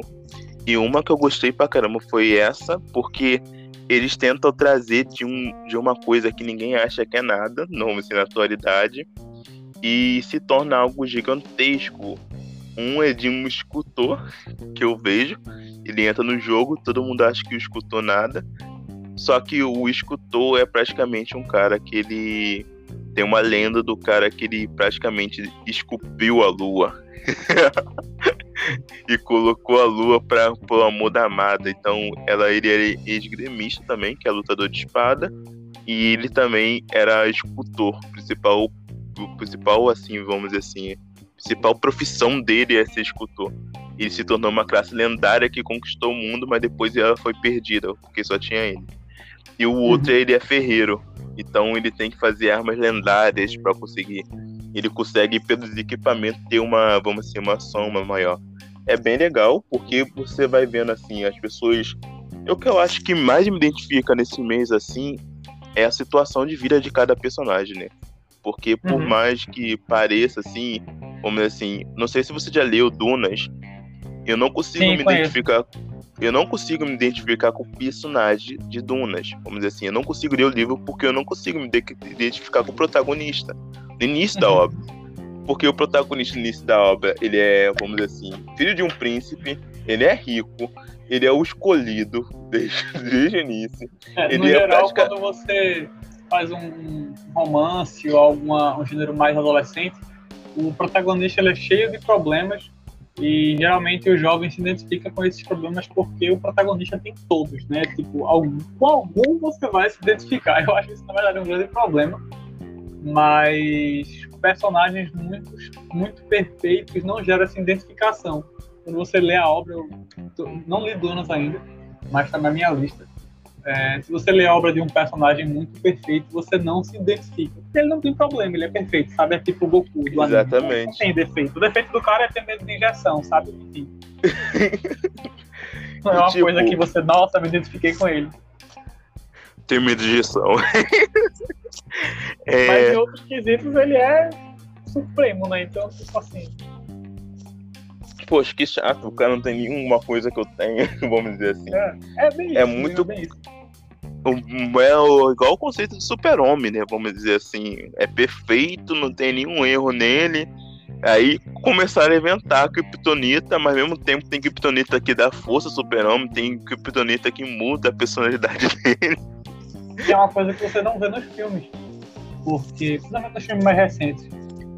E uma que eu gostei pra caramba foi essa, porque eles tentam trazer de, um, de uma coisa que ninguém acha que é nada, não assim, na atualidade, e se torna algo gigantesco. Um é de um escultor que eu vejo, ele entra no jogo, todo mundo acha que o escultor nada, só que o escultor é praticamente um cara que ele tem uma lenda do cara que ele praticamente esculpiu a lua. e colocou a lua para o amor da amada. Então, ela ele era esgrimista também, que é lutador de espada, e ele também era escultor, principal o principal assim, vamos dizer assim, principal profissão dele é ser escultor. Ele se tornou uma classe lendária que conquistou o mundo, mas depois ela foi perdida, porque só tinha ele. E o outro, uhum. ele é ferreiro. Então ele tem que fazer armas lendárias para conseguir. Ele consegue, pelos equipamentos, ter uma, vamos dizer, uma soma maior. É bem legal, porque você vai vendo assim, as pessoas. O que eu acho que mais me identifica nesse mês assim é a situação de vida de cada personagem, né? Porque por uhum. mais que pareça assim, vamos dizer assim, não sei se você já leu Dunas, eu não consigo Sim, me conheço. identificar eu não consigo me identificar com o personagem de Dunas. Vamos dizer assim, eu não consigo ler o livro porque eu não consigo me identificar com o protagonista no início da uhum. obra. Porque o protagonista no início da obra, ele é, vamos dizer assim, filho de um príncipe, ele é rico, ele é o escolhido desde, desde o início. É, ele no é geral, quando você faz um romance ou alguma, um gênero mais adolescente, o protagonista ele é cheio de problemas e geralmente o jovem se identifica com esses problemas porque o protagonista tem todos, né? Tipo, algum, com algum você vai se identificar. Eu acho isso, na verdade, um grande problema. Mas personagens muito, muito perfeitos não geram essa identificação. Quando você lê a obra, eu não li Dunas ainda, mas está na minha lista. É, se você lê a obra de um personagem muito perfeito, você não se identifica. Ele não tem problema, ele é perfeito, sabe? É tipo o Goku do Exatamente. Anime. Não tem defeito. O defeito do cara é ter medo de injeção, sabe? Enfim. não é uma tipo... coisa que você, nossa, me identifiquei com ele. Tem medo de injeção. é... Mas em outros quesitos ele é supremo, né? Então, tipo assim. Poxa, que chato, o cara não tem nenhuma coisa que eu tenho, vamos dizer assim. É, é bem é isso, muito. É bem isso é igual o conceito de super-homem, né? Vamos dizer assim. É perfeito, não tem nenhum erro nele. Aí começaram a inventar a Kryptonita, mas ao mesmo tempo tem Kryptonita que dá força ao super-homem, tem Kryptonita que muda a personalidade dele. Que é uma coisa que você não vê nos filmes. Porque, principalmente nos filmes mais recentes.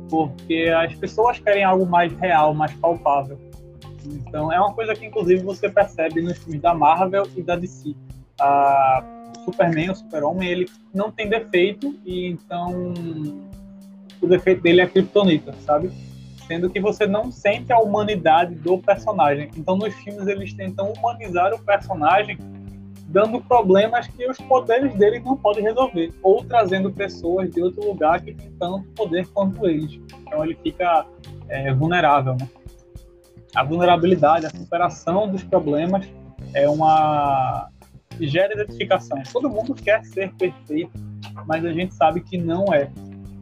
Porque as pessoas querem algo mais real, mais palpável. Então é uma coisa que inclusive você percebe nos filmes da Marvel e da DC. A Superman, o Super-Homem, ele não tem defeito e então o defeito dele é a Kryptonita, sabe? Sendo que você não sente a humanidade do personagem. Então nos filmes eles tentam humanizar o personagem dando problemas que os poderes dele não podem resolver, ou trazendo pessoas de outro lugar que tem tanto poder quanto eles. Então ele fica é, vulnerável, né? A vulnerabilidade, a superação dos problemas é uma gera identificação. Todo mundo quer ser perfeito, mas a gente sabe que não é.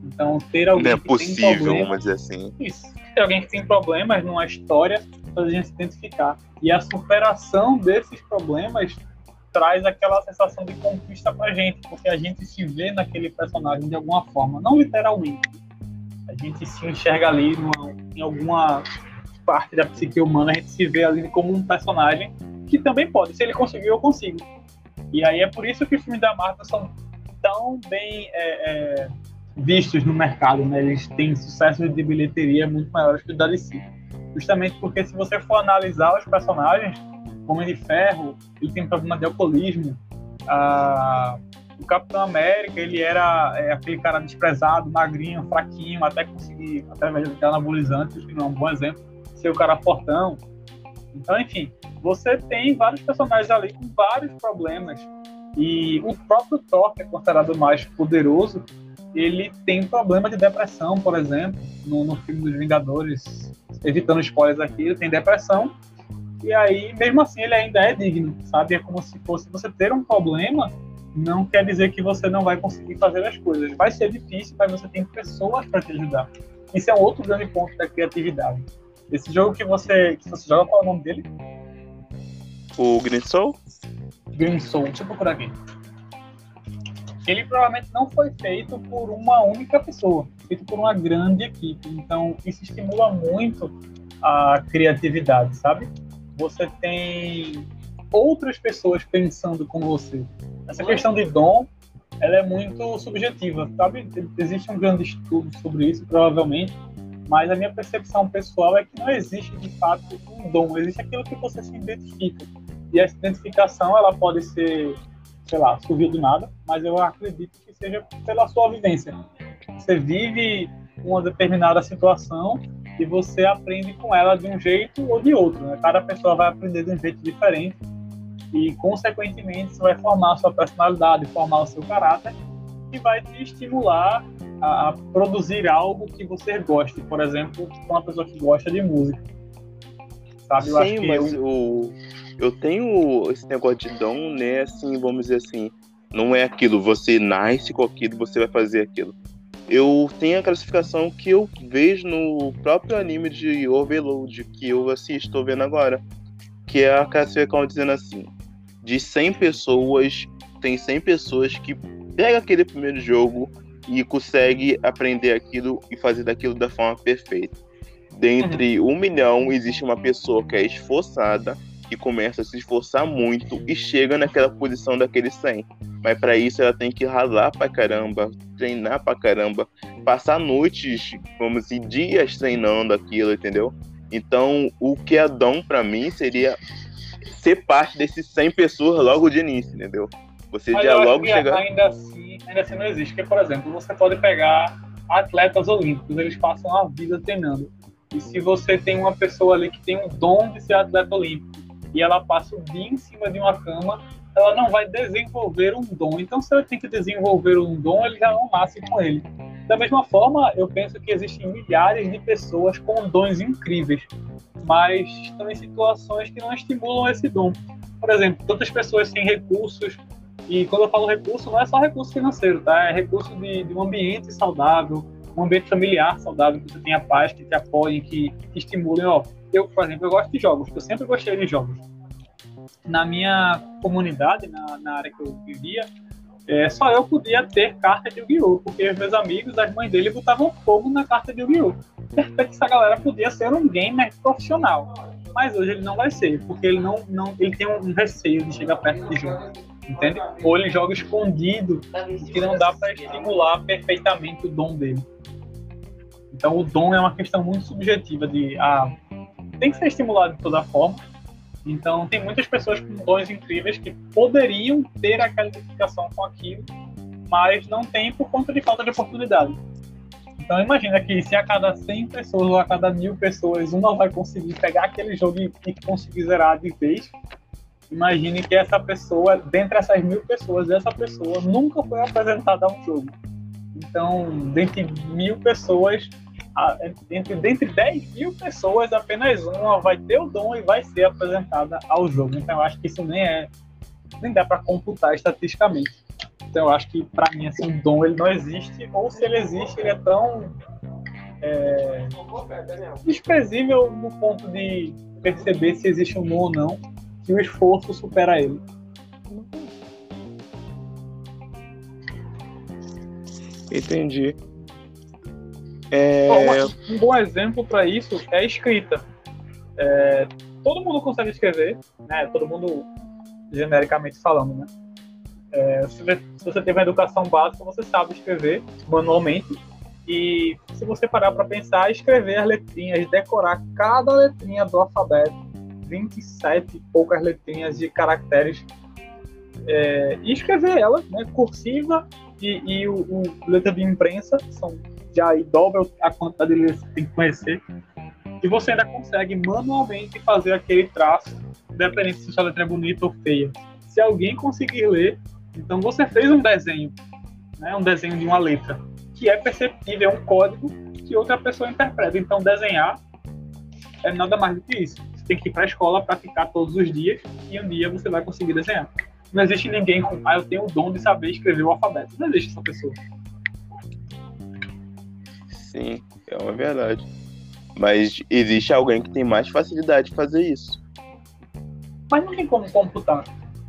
Então ter alguém não é que possível, tem problemas, vamos dizer assim. isso. Ter alguém que tem problemas numa história faz a gente se identificar. E a superação desses problemas traz aquela sensação de conquista pra gente, porque a gente se vê naquele personagem de alguma forma, não literalmente. A gente se enxerga ali numa, em alguma parte da psique humana, a gente se vê ali como um personagem que também pode. Se ele conseguiu, eu consigo. E aí é por isso que os filmes da Marvel são tão bem é, é, vistos no mercado, né? Eles têm sucesso de bilheteria muito maiores que o da DC. Justamente porque se você for analisar os personagens, Homem de Ferro, ele tem problema de alcoolismo. Ah, o Capitão América, ele era é, aquele cara desprezado, magrinho, fraquinho, até conseguir, através de anabolizantes, que não é um bom exemplo, ser o cara fortão. Então, enfim, você tem vários personagens ali com vários problemas. E o próprio Thor, que é considerado mais poderoso, ele tem problema de depressão, por exemplo, no, no filme dos Vingadores, evitando spoilers aqui, ele tem depressão e aí, mesmo assim, ele ainda é digno, sabe? É como se fosse você ter um problema, não quer dizer que você não vai conseguir fazer as coisas. Vai ser difícil, mas você tem pessoas para te ajudar. Isso é um outro grande ponto da criatividade. Esse jogo que você, que você joga, qual é o nome dele? O Green Soul? Green Soul, deixa eu procurar aqui. Ele provavelmente não foi feito por uma única pessoa, feito por uma grande equipe. Então, isso estimula muito a criatividade, sabe? você tem outras pessoas pensando como você. Essa questão de dom, ela é muito subjetiva, sabe? Existe um grande estudo sobre isso, provavelmente, mas a minha percepção pessoal é que não existe de fato um dom, existe aquilo que você se identifica. E essa identificação, ela pode ser, sei lá, surgir do nada, mas eu acredito que seja pela sua vivência. Você vive uma determinada situação e você aprende com ela de um jeito ou de outro. Né? Cada pessoa vai aprender de um jeito diferente e, consequentemente, você vai formar a sua personalidade, formar o seu caráter e vai te estimular a, a produzir algo que você goste. Por exemplo, uma pessoa que gosta de música. Sabe? Eu Sim, mas eu... O... eu tenho esse negócio de dom, né? Assim, vamos dizer assim, não é aquilo, você nasce com aquilo, você vai fazer aquilo eu tenho a classificação que eu vejo no próprio anime de Overload, que eu assisto, estou vendo agora. Que é a classificação dizendo assim: de 100 pessoas, tem 100 pessoas que pega aquele primeiro jogo e consegue aprender aquilo e fazer daquilo da forma perfeita. Dentre um milhão, existe uma pessoa que é esforçada, que começa a se esforçar muito e chega naquela posição daquele 100. Mas para isso ela tem que ralar pra caramba, treinar pra caramba, passar noites, vamos dizer, dias treinando aquilo, entendeu? Então, o que é dom para mim seria ser parte desses 100 pessoas logo de início, entendeu? Você Mas já logo chegar. Ainda assim, ainda assim não existe. Porque, por exemplo, você pode pegar atletas olímpicos, eles passam a vida treinando. E se você tem uma pessoa ali que tem um dom de ser atleta olímpico e ela passa o dia em cima de uma cama, ela não vai desenvolver um dom. Então, se ela tem que desenvolver um dom, ele já não nasce com ele. Da mesma forma, eu penso que existem milhares de pessoas com dons incríveis, mas estão em situações que não estimulam esse dom. Por exemplo, tantas pessoas sem recursos, e quando eu falo recurso, não é só recurso financeiro, tá? É recurso de, de um ambiente saudável, um ambiente familiar saudável, que você tenha paz, que te apoiem, que te estimulem. Ó, eu, por exemplo, eu gosto de jogos, eu sempre gostei de jogos na minha comunidade, na, na área que eu vivia, é, só eu podia ter carta de Yu-Gi-Oh! Porque os meus amigos, as mães dele, botavam fogo na carta de Yu-Gi-Oh! Essa galera podia ser um gamer profissional. Mas hoje ele não vai ser, porque ele não, não ele tem um receio de chegar perto de jogo. Entende? Ou ele joga escondido, que não dá para estimular perfeitamente o dom dele. Então o dom é uma questão muito subjetiva de ah, tem que ser estimulado de toda forma, então, tem muitas pessoas com dons incríveis que poderiam ter aquela identificação com aquilo, mas não tem por conta de falta de oportunidade. Então, imagina que se a cada 100 pessoas ou a cada mil pessoas uma vai conseguir pegar aquele jogo e, conseguir zerar de vez, imagine que essa pessoa, dentre essas mil pessoas, essa pessoa nunca foi apresentada a um jogo. Então, dentre mil pessoas, entre, dentre 10 mil pessoas, apenas uma vai ter o dom e vai ser apresentada ao jogo. Então, eu acho que isso nem é nem dá para computar estatisticamente. Então, eu acho que para mim assim, o dom ele não existe, ou se ele existe, ele é tão é, desprezível no ponto de perceber se existe um dom ou não, que o esforço supera ele. Entendi. É... Um bom exemplo para isso é a escrita. É, todo mundo consegue escrever, né? Todo mundo genericamente falando, né? É, se, você teve uma educação básica, você sabe escrever manualmente. E se você parar para pensar, escrever as letrinhas, decorar cada letrinha do alfabeto, 27 e poucas letrinhas de caracteres, é, e escrever elas, né, cursiva e, e o, o, letra de imprensa, são já aí dobra a quantidade de letras que tem que conhecer, e você ainda consegue manualmente fazer aquele traço, independente se sua letra é bonita ou feia. Se alguém conseguir ler, então você fez um desenho, né, um desenho de uma letra, que é perceptível, é um código que outra pessoa interpreta. Então desenhar é nada mais do que isso. Tem que ir para a escola praticar todos os dias e um dia você vai conseguir desenhar. Não existe ninguém com, ah, eu tenho o dom de saber escrever o alfabeto. Não existe essa pessoa. Sim, é uma verdade. Mas existe alguém que tem mais facilidade de fazer isso. Mas não tem como computar.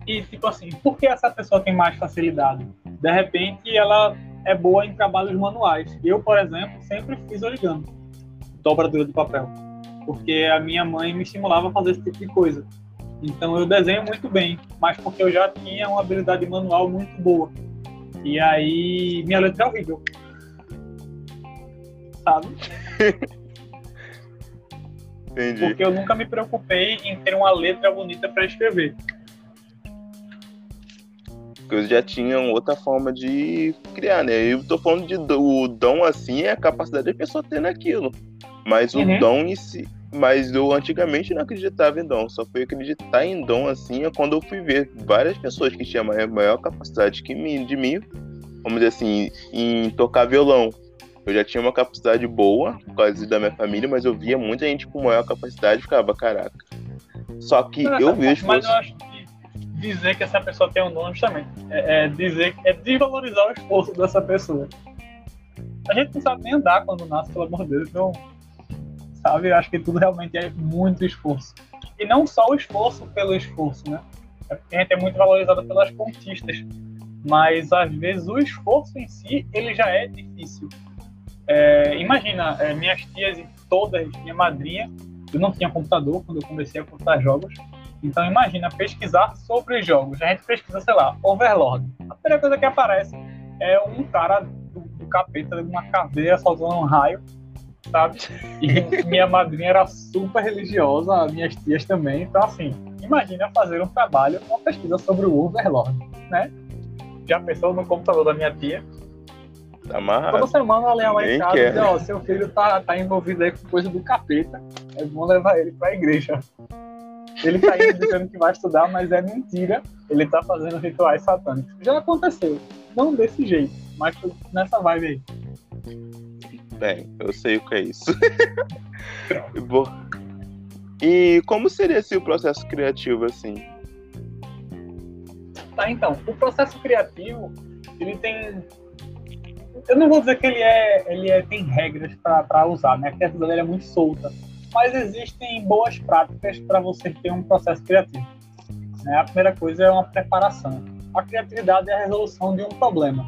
E, tipo assim, por que essa pessoa tem mais facilidade? De repente, ela é boa em trabalhos manuais. Eu, por exemplo, sempre fiz origami, dobradura de papel, porque a minha mãe me estimulava a fazer esse tipo de coisa. Então eu desenho muito bem, mas porque eu já tinha uma habilidade manual muito boa. E aí minha letra é horrível. Sabe? Entendi. Porque eu nunca me preocupei em ter uma letra bonita para escrever. Porque eu já tinham outra forma de criar, né? Eu tô falando de o dom assim é a capacidade da pessoa ter naquilo. Mas o uhum. dom em si, mas eu antigamente não acreditava em dom, só fui acreditar em dom assim é quando eu fui ver várias pessoas que tinham maior, maior capacidade que mim, de mim, vamos dizer assim, em tocar violão. Eu já tinha uma capacidade boa, por causa da minha família, mas eu via muita gente com maior capacidade e ficava, caraca. Só que mas, eu vejo. Mas eu acho que dizer que essa pessoa tem um dom justamente é, é dizer é desvalorizar o esforço dessa pessoa. A gente não sabe nem andar quando nasce, pelo amor de Deus, então sabe? Eu acho que tudo realmente é muito esforço. E não só o esforço pelo esforço, né? É a gente é muito valorizado pelas conquistas, mas às vezes o esforço em si ele já é difícil. É, imagina, é, minhas tias todas, minha madrinha, eu não tinha computador quando eu comecei a comprar jogos, então imagina pesquisar sobre jogos. A gente pesquisa, sei lá, Overlord. A primeira coisa que aparece é um cara do, do capeta, de uma caveira soltando um raio sabe? E minha madrinha era super religiosa, minhas tias também. Então, assim, imagina fazer um trabalho, uma pesquisa sobre o Overlord, né? Já pensou no computador da minha tia? Tá amarrado. Toda semana ela ia lá em casa e ó, seu filho tá, tá envolvido aí com coisa do capeta, é bom levar ele pra igreja. Ele tá indo dizendo que vai estudar, mas é mentira. Ele tá fazendo rituais satânicos. Já aconteceu. Não desse jeito, mas nessa vibe aí. Bem, eu sei o que é isso. e como seria assim, o processo criativo assim? Tá, então, o processo criativo, ele tem eu não vou dizer que ele é, ele é, tem regras para usar, né? A criatividade é muito solta, mas existem boas práticas para você ter um processo criativo. Né? A primeira coisa é uma preparação. A criatividade é a resolução de um problema.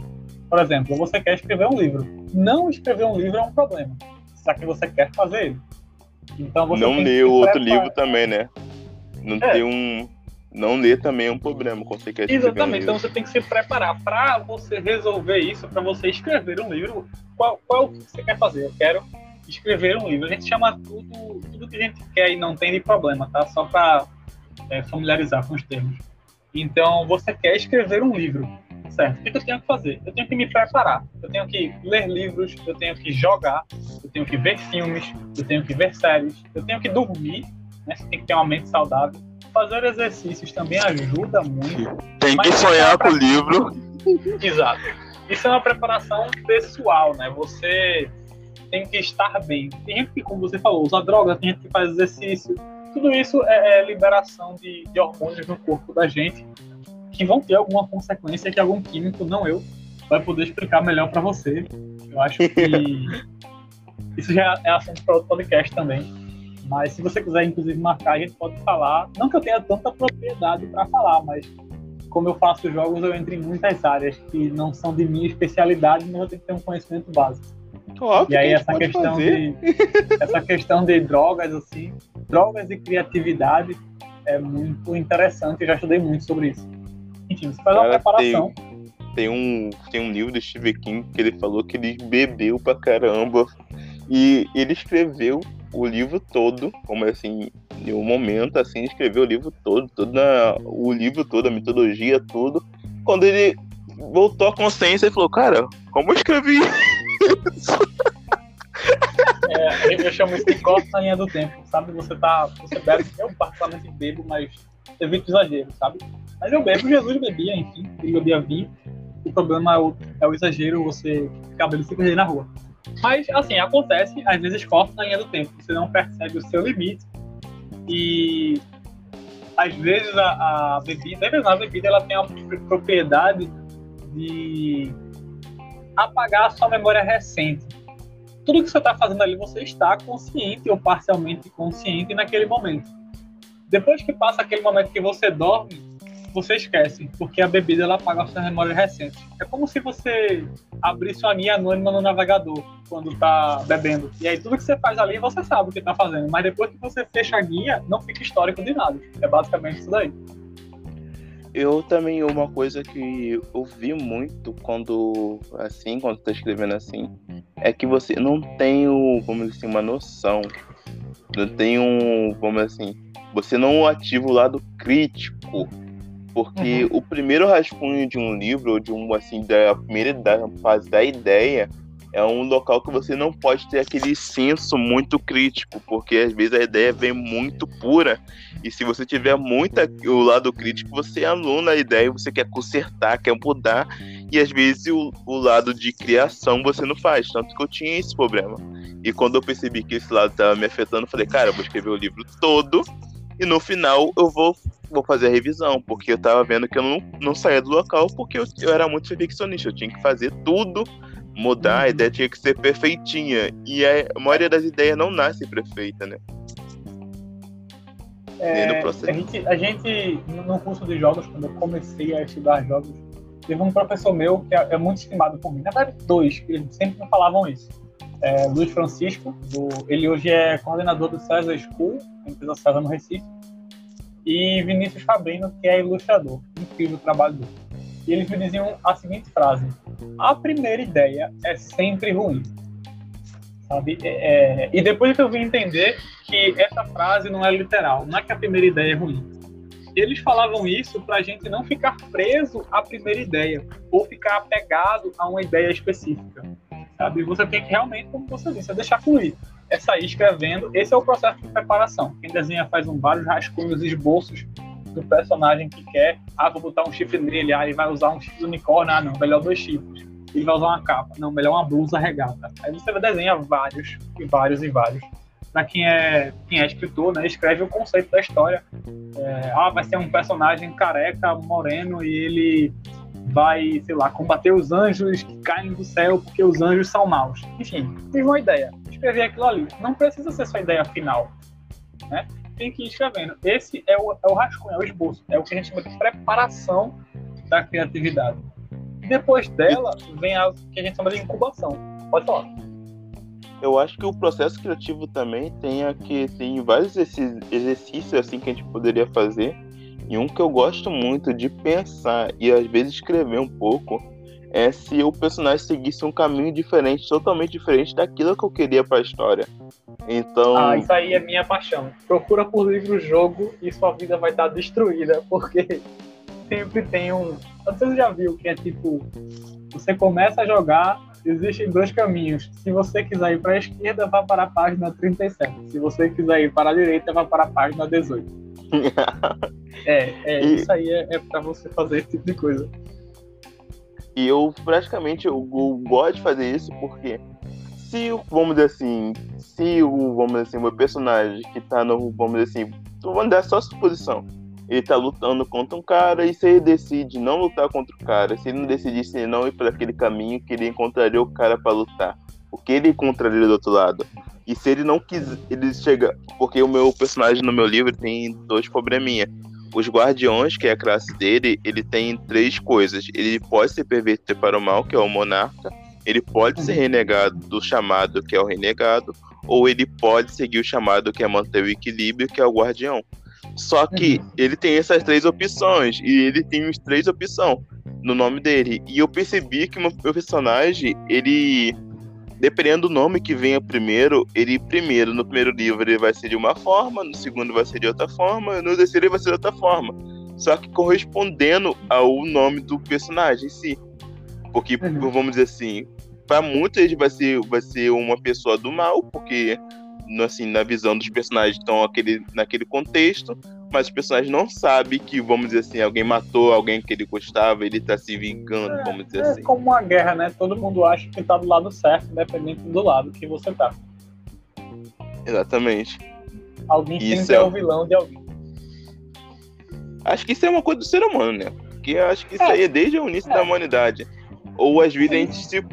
Por exemplo, você quer escrever um livro. Não escrever um livro é um problema, só que você quer fazer ele. Então você não ler outro livro também, né? Não é. ter um não ler também é um problema quando você quer escrever Exatamente, um então você tem que se preparar para você resolver isso, para você escrever um livro. Qual, qual é o que você quer fazer? Eu quero escrever um livro. A gente chama tudo, tudo que a gente quer e não tem de problema, tá? Só para é, familiarizar com os termos. Então, você quer escrever um livro certo. O que eu tenho que fazer? Eu tenho que me preparar. Eu tenho que ler livros, eu tenho que jogar, eu tenho que ver filmes, eu tenho que ver séries, eu tenho que dormir, né? Você tem que ter uma mente saudável. fazer exercícios também ajuda muito. Tem que sonhar com o livro. Exato. Isso é uma preparação pessoal, né? Você tem que estar bem. Tem gente que, como você falou, usa droga, tem gente que faz exercício. Tudo isso é, é liberação de, de hormônios no corpo da gente que vão ter alguma consequência que algum químico, não eu, vai poder explicar melhor para você. Eu acho que isso já é assunto para outro podcast também. Mas se você quiser, inclusive, marcar, a gente pode falar. Não que eu tenha tanta propriedade para falar, mas como eu faço jogos, eu entro em muitas áreas que não são de minha especialidade, mas eu tenho que ter um conhecimento básico. E aí essa questão de essa questão de drogas assim, drogas e criatividade é muito interessante. Eu já estudei muito sobre isso. Enfim, você faz Cara, uma preparação. Tem, tem, um tem um livro do Stephen King que ele falou que ele bebeu pra caramba e ele escreveu o livro todo, como assim, em um momento assim, escreveu o livro todo, toda o livro todo, a mitologia, tudo. Quando ele voltou à consciência e falou, cara, como eu escrevi isso? É, eu chamo isso de corte na linha do tempo, sabe? Você tá, você bebe, eu particularmente bebo, mas evito exagero, sabe? Mas eu bebo, Jesus bebia, enfim, ele bebia vinho. O problema é o, é o exagero, você cabelo se perder na rua. Mas, assim, acontece, às vezes corta na linha do tempo. Você não percebe o seu limite. E, às vezes, a, a bebida, a bebida, ela tem a propriedade de apagar a sua memória recente. Tudo que você está fazendo ali, você está consciente ou parcialmente consciente naquele momento. Depois que passa aquele momento que você dorme, você esquece, porque a bebida ela apaga a sua memória recente. É como se você abrisse uma guia anônima no navegador quando tá bebendo. E aí tudo que você faz ali você sabe o que tá fazendo, mas depois que você fecha a guia, não fica histórico de nada. É basicamente isso daí. Eu também, uma coisa que eu vi muito quando, assim, quando tá escrevendo assim, é que você não tem, o, vamos dizer assim, uma noção. Não tem um, vamos assim, você não ativa o lado crítico porque uhum. o primeiro rascunho de um livro, ou de um, assim, da primeira fase da ideia, é um local que você não pode ter aquele senso muito crítico, porque às vezes a ideia vem muito pura, e se você tiver muito o lado crítico, você aluna a ideia, você quer consertar, quer mudar, e às vezes o, o lado de criação você não faz, tanto que eu tinha esse problema. E quando eu percebi que esse lado estava me afetando, eu falei, cara, eu vou escrever o livro todo, e no final eu vou vou fazer a revisão, porque eu tava vendo que eu não, não saía do local porque eu, eu era muito perfeccionista, eu tinha que fazer tudo, mudar, a uhum. ideia tinha que ser perfeitinha. E a maioria das ideias não nasce perfeita, né? É, a, gente, a gente, no curso de jogos, quando eu comecei a estudar jogos, teve um professor meu que é, é muito estimado por mim. Na verdade, dois, que eles sempre me falavam isso. É, Luiz Francisco, do, ele hoje é coordenador do César School, empresa César no Recife e Vinícius Fabrino, que é ilustrador. Incrível o trabalho dele. E eles me diziam a seguinte frase: A primeira ideia é sempre ruim. Sabe? É, é, e depois que eu vim entender que essa frase não é literal, não é que a primeira ideia é ruim. Eles falavam isso para a gente não ficar preso à primeira ideia ou ficar apegado a uma ideia específica. Sabe? Você tem que realmente, como você disse, é deixar fluir é sair escrevendo. Esse é o processo de preparação. Quem desenha faz um, vários rascunhos, esboços do personagem que quer. Ah, vou botar um chifre nele, ah, ele vai usar um chifre unicórnio, ah, não, melhor dois chifres. Ele vai usar uma capa, não, melhor uma blusa regata. Aí você desenha vários, e vários, e vários. Para quem é, quem é escritor, né, escreve o conceito da história. É, ah, vai ser um personagem careca, moreno, e ele vai, sei lá, combater os anjos que caem do céu porque os anjos são maus. Enfim, tive uma ideia escrever aquilo ali. Não precisa ser sua ideia final. Né? Tem que ir escrevendo. Esse é o, é o rascunho, é o esboço. É o que a gente chama de preparação da criatividade. Depois dela, vem a que a gente chama de incubação. Pode falar. Eu acho que o processo criativo também tem aqui tem vários exercícios assim que a gente poderia fazer. E um que eu gosto muito de pensar e às vezes escrever um pouco é se o personagem seguisse um caminho diferente, totalmente diferente daquilo que eu queria para a história. Então. Ah, isso aí é minha paixão. Procura por livro-jogo e sua vida vai estar destruída, porque sempre tem um. Você já viu que é tipo. Você começa a jogar, existem dois caminhos. Se você quiser ir para a esquerda, vá para a página 37. Se você quiser ir para a direita, vá para a página 18. é, é e... isso aí é, é para você fazer esse tipo de coisa. E eu praticamente eu, eu gosto de fazer isso porque se, vamos dizer assim, se o, vamos dizer assim, o meu personagem que tá no, vamos dizer assim, vamos dar só suposição, ele tá lutando contra um cara e se ele decide não lutar contra o cara, se ele não decidisse não ir por aquele caminho que ele encontraria o cara para lutar, o que ele encontraria do outro lado? E se ele não quiser, ele chega, porque o meu personagem no meu livro tem dois probleminha. Os guardiões, que é a classe dele, ele tem três coisas. Ele pode ser pervertido para o mal, que é o monarca. Ele pode ser uhum. renegado do chamado, que é o renegado. Ou ele pode seguir o chamado, que é manter o equilíbrio, que é o guardião. Só que uhum. ele tem essas três opções. E ele tem as três opções no nome dele. E eu percebi que o meu personagem, ele dependendo do nome que venha primeiro, ele primeiro, no primeiro livro, ele vai ser de uma forma, no segundo vai ser de outra forma, no terceiro ele vai ser de outra forma. Só que correspondendo ao nome do personagem em si. Porque, uhum. vamos dizer assim, para muitos ele vai ser, vai ser uma pessoa do mal, porque assim, na visão dos personagens estão aquele, naquele contexto, mas os personagens não sabem que, vamos dizer assim, alguém matou alguém que ele gostava, ele tá se vingando, é, vamos dizer é assim. É como uma guerra, né? Todo mundo acha que tá do lado certo, independente do lado que você tá. Exatamente. Alguém isso é... é o vilão de alguém. Acho que isso é uma coisa do ser humano, né? Porque acho que isso é. aí é desde o início é. da humanidade. Ou às vezes a gente se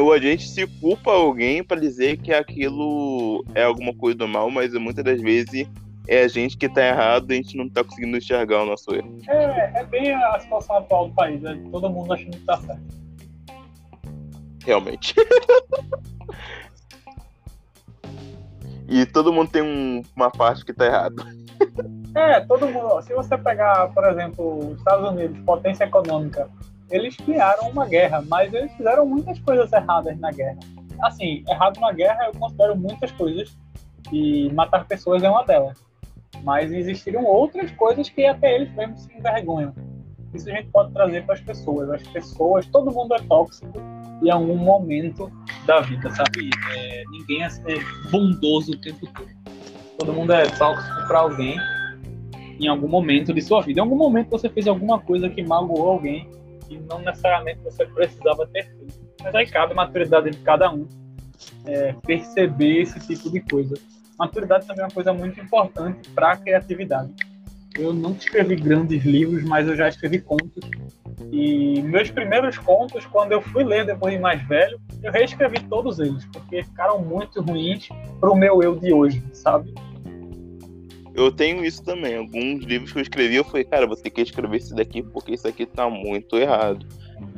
ou a gente se culpa alguém para dizer que aquilo é alguma coisa do mal, mas muitas das vezes é a gente que tá errado e a gente não tá conseguindo enxergar o nosso erro. É, é bem a situação atual do país, é todo mundo achando que tá certo. Realmente. e todo mundo tem um, uma parte que tá errado. É, todo mundo. Se você pegar, por exemplo, os Estados Unidos, potência econômica, eles criaram uma guerra, mas eles fizeram muitas coisas erradas na guerra. Assim, errado na guerra eu considero muitas coisas e matar pessoas é uma delas. Mas existiram outras coisas que até eles mesmos se envergonham. Isso a gente pode trazer para as pessoas. As pessoas, todo mundo é tóxico em algum momento da vida, sabe? É, ninguém é bondoso o tempo todo. Todo mundo é tóxico para alguém em algum momento de sua vida. Em algum momento você fez alguma coisa que magoou alguém e não necessariamente você precisava ter feito. Mas aí cabe a maturidade de cada um é, perceber esse tipo de coisa. Maturidade também é uma coisa muito importante para a criatividade. Eu não escrevi grandes livros, mas eu já escrevi contos. E meus primeiros contos, quando eu fui ler depois de mais velho, eu reescrevi todos eles, porque ficaram muito ruins para o meu eu de hoje, sabe? Eu tenho isso também. Alguns livros que eu escrevi, eu falei, cara, vou ter que escrever isso daqui porque isso aqui tá muito errado.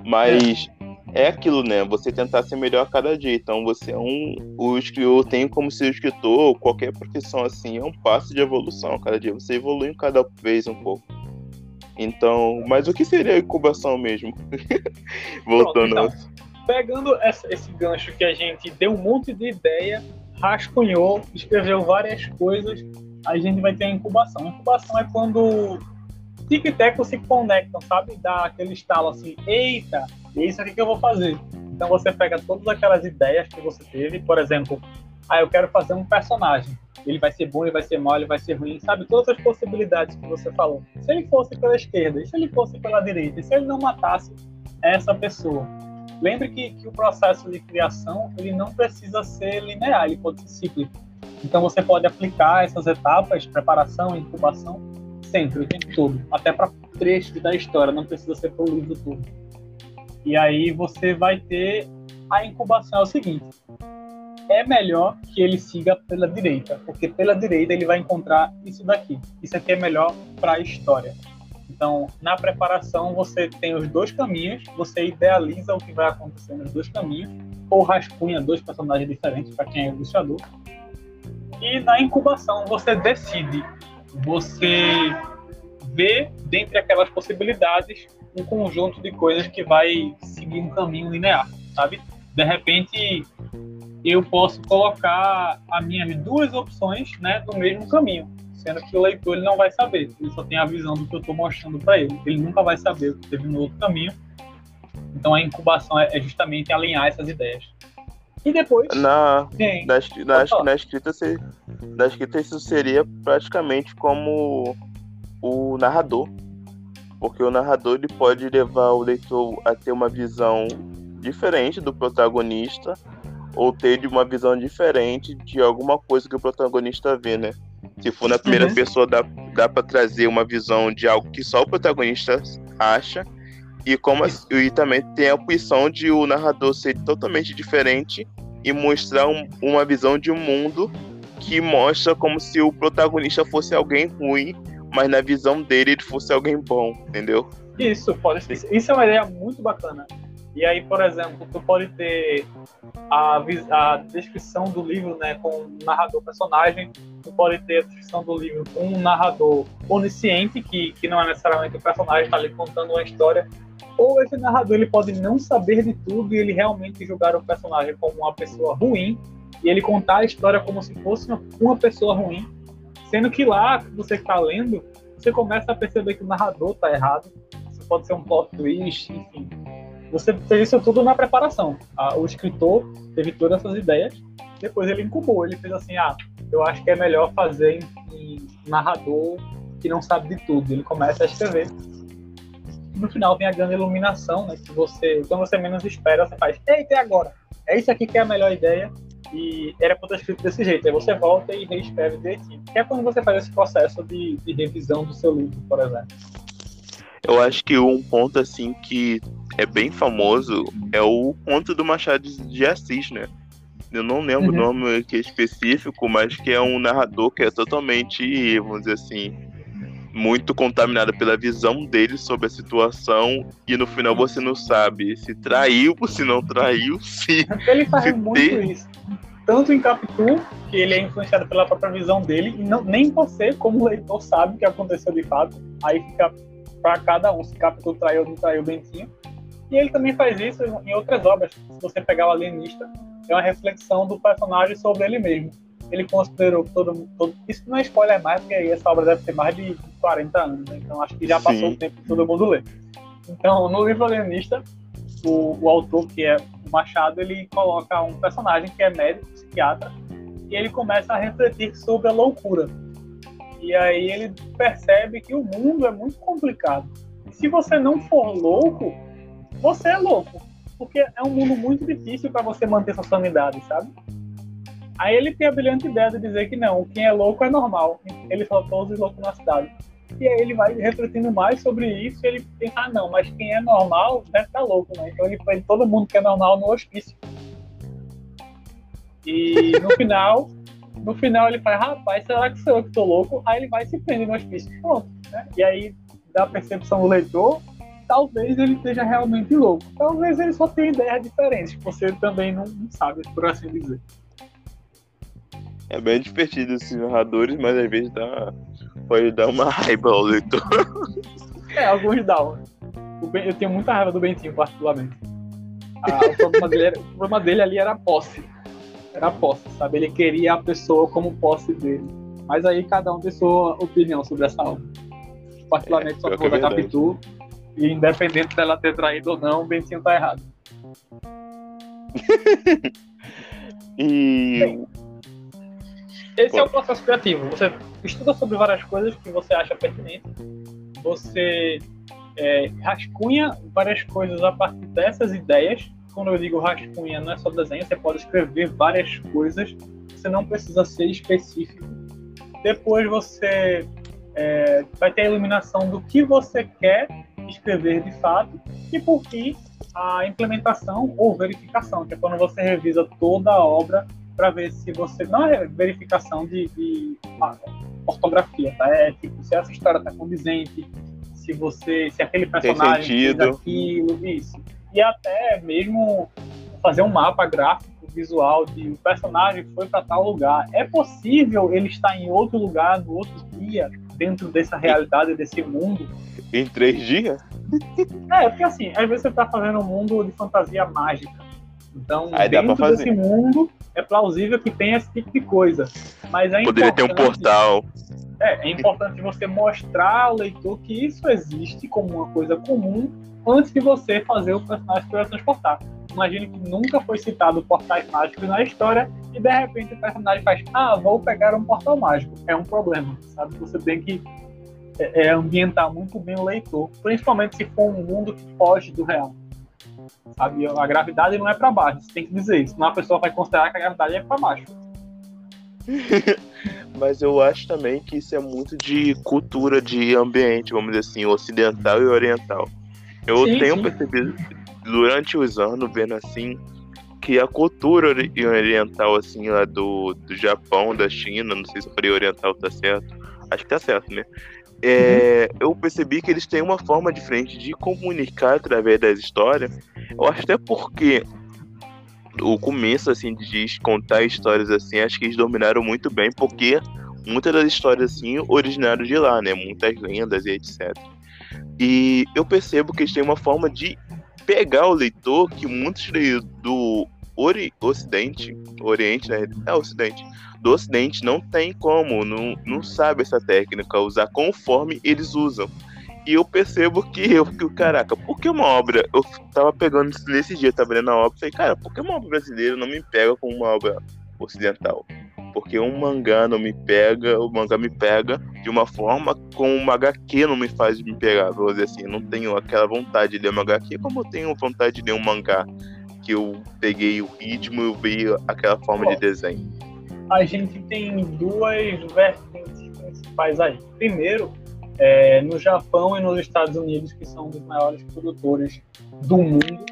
Mas é, é aquilo, né? Você tentar ser melhor a cada dia. Então você é um. O escritor tem como ser escritor, qualquer profissão assim, é um passo de evolução. Cada dia você evolui cada vez um pouco. Então, mas o que seria a incubação mesmo? Voltando. Pronto, então, pegando esse gancho que a gente deu um monte de ideia, rascunhou, escreveu várias coisas a gente vai ter a incubação. A incubação é quando tic e teco se conectam, sabe? Dá aquele estalo assim, eita, é isso aqui que eu vou fazer. Então você pega todas aquelas ideias que você teve, por exemplo, ah, eu quero fazer um personagem. Ele vai ser bom, ele vai ser mal, ele vai ser ruim, sabe? Todas as possibilidades que você falou. Se ele fosse pela esquerda, e se ele fosse pela direita, e se ele não matasse essa pessoa. Lembre que, que o processo de criação ele não precisa ser linear, ele pode ser cíclico. Então você pode aplicar essas etapas, preparação, incubação, sempre, o tempo todo, até para trechos da história, não precisa ser para o livro todo. E aí você vai ter a incubação é o seguinte: é melhor que ele siga pela direita, porque pela direita ele vai encontrar isso daqui. Isso aqui é melhor para a história. Então, na preparação, você tem os dois caminhos, você idealiza o que vai acontecer nos dois caminhos, ou rascunha dois personagens diferentes para quem é ilustrador, e na incubação você decide, você vê dentre aquelas possibilidades um conjunto de coisas que vai seguir um caminho linear, sabe? De repente eu posso colocar as minhas duas opções, né, no mesmo caminho, sendo que o leitor ele não vai saber, ele só tem a visão do que eu estou mostrando para ele, ele nunca vai saber o que teve no outro caminho. Então a incubação é justamente alinhar essas ideias. E depois. Na, na, na, na, escrita, na escrita isso seria praticamente como o narrador. Porque o narrador ele pode levar o leitor a ter uma visão diferente do protagonista ou ter uma visão diferente de alguma coisa que o protagonista vê, né? Se for na primeira uhum. pessoa, dá, dá para trazer uma visão de algo que só o protagonista acha. E, como, e também tem a opção de o narrador ser totalmente diferente e mostrar um, uma visão de um mundo que mostra como se o protagonista fosse alguém ruim, mas na visão dele ele fosse alguém bom, entendeu? Isso, pode ser. Isso é uma ideia muito bacana. E aí, por exemplo, tu pode ter a, a descrição do livro né, com um narrador personagem, tu pode ter a descrição do livro com um narrador onisciente, que, que não é necessariamente o personagem, está ali contando uma história, ou esse narrador ele pode não saber de tudo e ele realmente jogar o personagem como uma pessoa ruim e ele contar a história como se fosse uma, uma pessoa ruim, sendo que lá você está lendo, você começa a perceber que o narrador está errado, isso pode ser um plot twist, enfim. Você fez isso tudo na preparação. O escritor teve todas essas ideias, depois ele incubou, ele fez assim, ah, eu acho que é melhor fazer em, em narrador que não sabe de tudo. Ele começa a escrever no final vem a grande iluminação, né? Que você, quando você menos espera, você faz, eita, agora? É isso aqui que é a melhor ideia e era para ter escrito desse jeito. Aí você volta e reescreve direitinho. Que é quando você faz esse processo de, de revisão do seu livro, por exemplo. Eu acho que um ponto assim que é bem famoso é o conto do Machado de Assis, né? Eu não lembro uhum. o nome aqui específico, mas que é um narrador que é totalmente, vamos dizer assim, muito contaminada pela visão dele sobre a situação e no final você não sabe se traiu, se não traiu, se. Ele faz se muito ter... isso. Tanto em Capitu, que ele é influenciado pela própria visão dele, e não, nem você, como leitor, sabe o que aconteceu de fato. Aí fica para cada um se Capitu traiu ou não traiu o Bentinho. E ele também faz isso em outras obras. Se você pegar o Alienista, é uma reflexão do personagem sobre ele mesmo ele considerou todo, todo isso não é spoiler mais, porque aí essa obra deve ter mais de 40 anos, né? então acho que já passou Sim. o tempo que todo mundo lê. Então, no livro Alienista, o, o autor, que é o Machado, ele coloca um personagem que é médico, psiquiatra, e ele começa a refletir sobre a loucura. E aí ele percebe que o mundo é muito complicado. E se você não for louco, você é louco. Porque é um mundo muito difícil para você manter sua sanidade, sabe? Aí ele tem a brilhante ideia de dizer que não, quem é louco é normal. Ele só todos os loucos na cidade. E aí ele vai refletindo mais sobre isso ele pensa, ah, não, mas quem é normal deve estar louco, né? Então ele põe todo mundo que é normal no hospício. E no final, no final ele faz, rapaz, será que sou eu que tô louco? Aí ele vai se prender no hospício. Pronto, né? E aí, da percepção do leitor, talvez ele esteja realmente louco. Talvez ele só tenha ideias diferentes, que você também não, não sabe, por assim dizer. É bem divertido esses narradores, mas às vezes dá, pode dar uma raiva ao leitor. É, alguns dão. Eu tenho muita raiva do Bentinho, particularmente. Ah, o, problema dele era, o problema dele ali era a posse. Era a posse, sabe? Ele queria a pessoa como posse dele. Mas aí cada um tem sua opinião sobre essa obra. Particularmente, é, só por é Capitu. E independente dela ter traído ou não, o Bentinho tá errado. e Bem, esse Pô. é o processo criativo. Você estuda sobre várias coisas que você acha pertinente, você é, rascunha várias coisas a partir dessas ideias. Quando eu digo rascunha, não é só desenho, você pode escrever várias coisas, você não precisa ser específico. Depois você é, vai ter a iluminação do que você quer escrever de fato, e por fim, a implementação ou verificação, que é quando você revisa toda a obra para ver se você. Não é verificação de, de ah, ortografia, tá? É tipo, se essa história tá condizente, se você. se aquele personagem fez aquilo, isso. E até mesmo fazer um mapa gráfico visual de o personagem foi para tal lugar. É possível ele estar em outro lugar, no outro dia, dentro dessa realidade, desse mundo? Em três dias? É, porque assim, às vezes você está fazendo um mundo de fantasia mágica. Então, Aí dentro desse mundo, é plausível que tenha esse tipo de coisa. Mas é Poderia ter um portal. É, é importante você mostrar ao leitor que isso existe como uma coisa comum antes de você fazer o personagem para transportar. Imagine que nunca foi citado portais mágicos na história e de repente o personagem faz, ah, vou pegar um portal mágico. É um problema, sabe? Você tem que é, é ambientar muito bem o leitor, principalmente se for um mundo que foge do real. Sabe? A gravidade não é para baixo, você tem que dizer isso. Senão a pessoa vai considerar que a gravidade é para baixo. Mas eu acho também que isso é muito de cultura, de ambiente, vamos dizer assim, ocidental e oriental. Eu sim, tenho sim. percebido durante os anos, vendo assim, que a cultura oriental, assim, lá do, do Japão, da China, não sei se eu falei oriental tá certo, acho que tá certo, né? É, uhum. eu percebi que eles têm uma forma diferente de comunicar através das histórias. Eu acho até porque o começo assim de contar histórias assim, acho que eles dominaram muito bem, porque muitas das histórias assim originaram de lá, né? Muitas lendas e etc. E eu percebo que eles têm uma forma de pegar o leitor que muitos do ori Ocidente, Oriente, né? É Ocidente. Do Ocidente não tem como, não, não sabe essa técnica, usar conforme eles usam. E eu percebo que eu fico, caraca, por que uma obra? Eu tava pegando nesse dia, tava lendo a obra falei, cara, por que uma obra brasileira não me pega como uma obra ocidental? Porque um mangá não me pega, o mangá me pega de uma forma como uma HQ não me faz me pegar, vou dizer assim, não tenho aquela vontade de ler uma HQ como eu tenho vontade de ler um mangá que eu peguei o ritmo e eu vi aquela forma de desenho. A gente tem duas vertentes principais aí. Primeiro, é, no Japão e nos Estados Unidos, que são os maiores produtores do mundo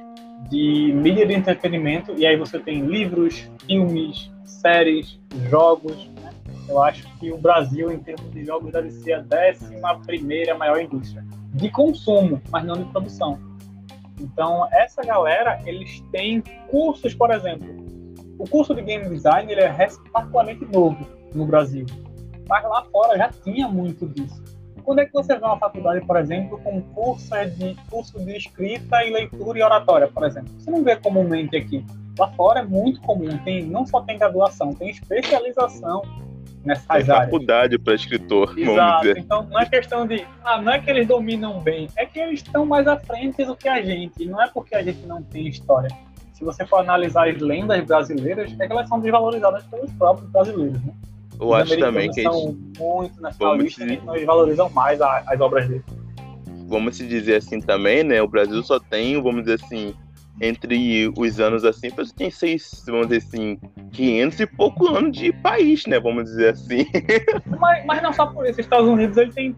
de mídia de entretenimento, e aí você tem livros, filmes, séries, jogos. Né? Eu acho que o Brasil, em termos de jogos, deve ser a décima primeira maior indústria de consumo, mas não de produção. Então, essa galera, eles têm cursos, por exemplo. O curso de game design ele é particularmente novo no Brasil, mas lá fora já tinha muito disso. Quando é que você vê uma faculdade, por exemplo, com curso de, curso de escrita e leitura e oratória, por exemplo? Você não vê comumente aqui. Lá fora é muito comum. Tem, não só tem graduação, tem especialização nessas tem áreas. faculdade para escritor, Exato. Então não é questão de, ah, não é que eles dominam bem, é que eles estão mais à frente do que a gente. Não é porque a gente não tem história. Se você for analisar as lendas brasileiras, é que elas são desvalorizadas pelos próprios brasileiros, né? Eu acho também que são gente... muito nacionalistas e nós valorizam mais a, as obras dele. Vamos se dizer assim também, né? O Brasil só tem, vamos dizer assim, entre os anos assim, tem seis, vamos dizer assim, 500 e pouco anos de país, né? Vamos dizer assim. Mas, mas não só por isso, os Estados Unidos ele tem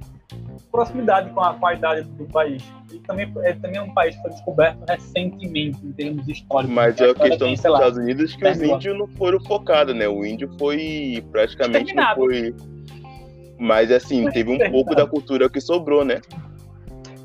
proximidade com a, com a idade do país. E também é também um país que foi descoberto recentemente em termos históricos. Mas é a questão dos Estados Unidos que os índios não foram focados, né? O índio foi praticamente não foi. Mas assim, teve um pouco da cultura que sobrou, né?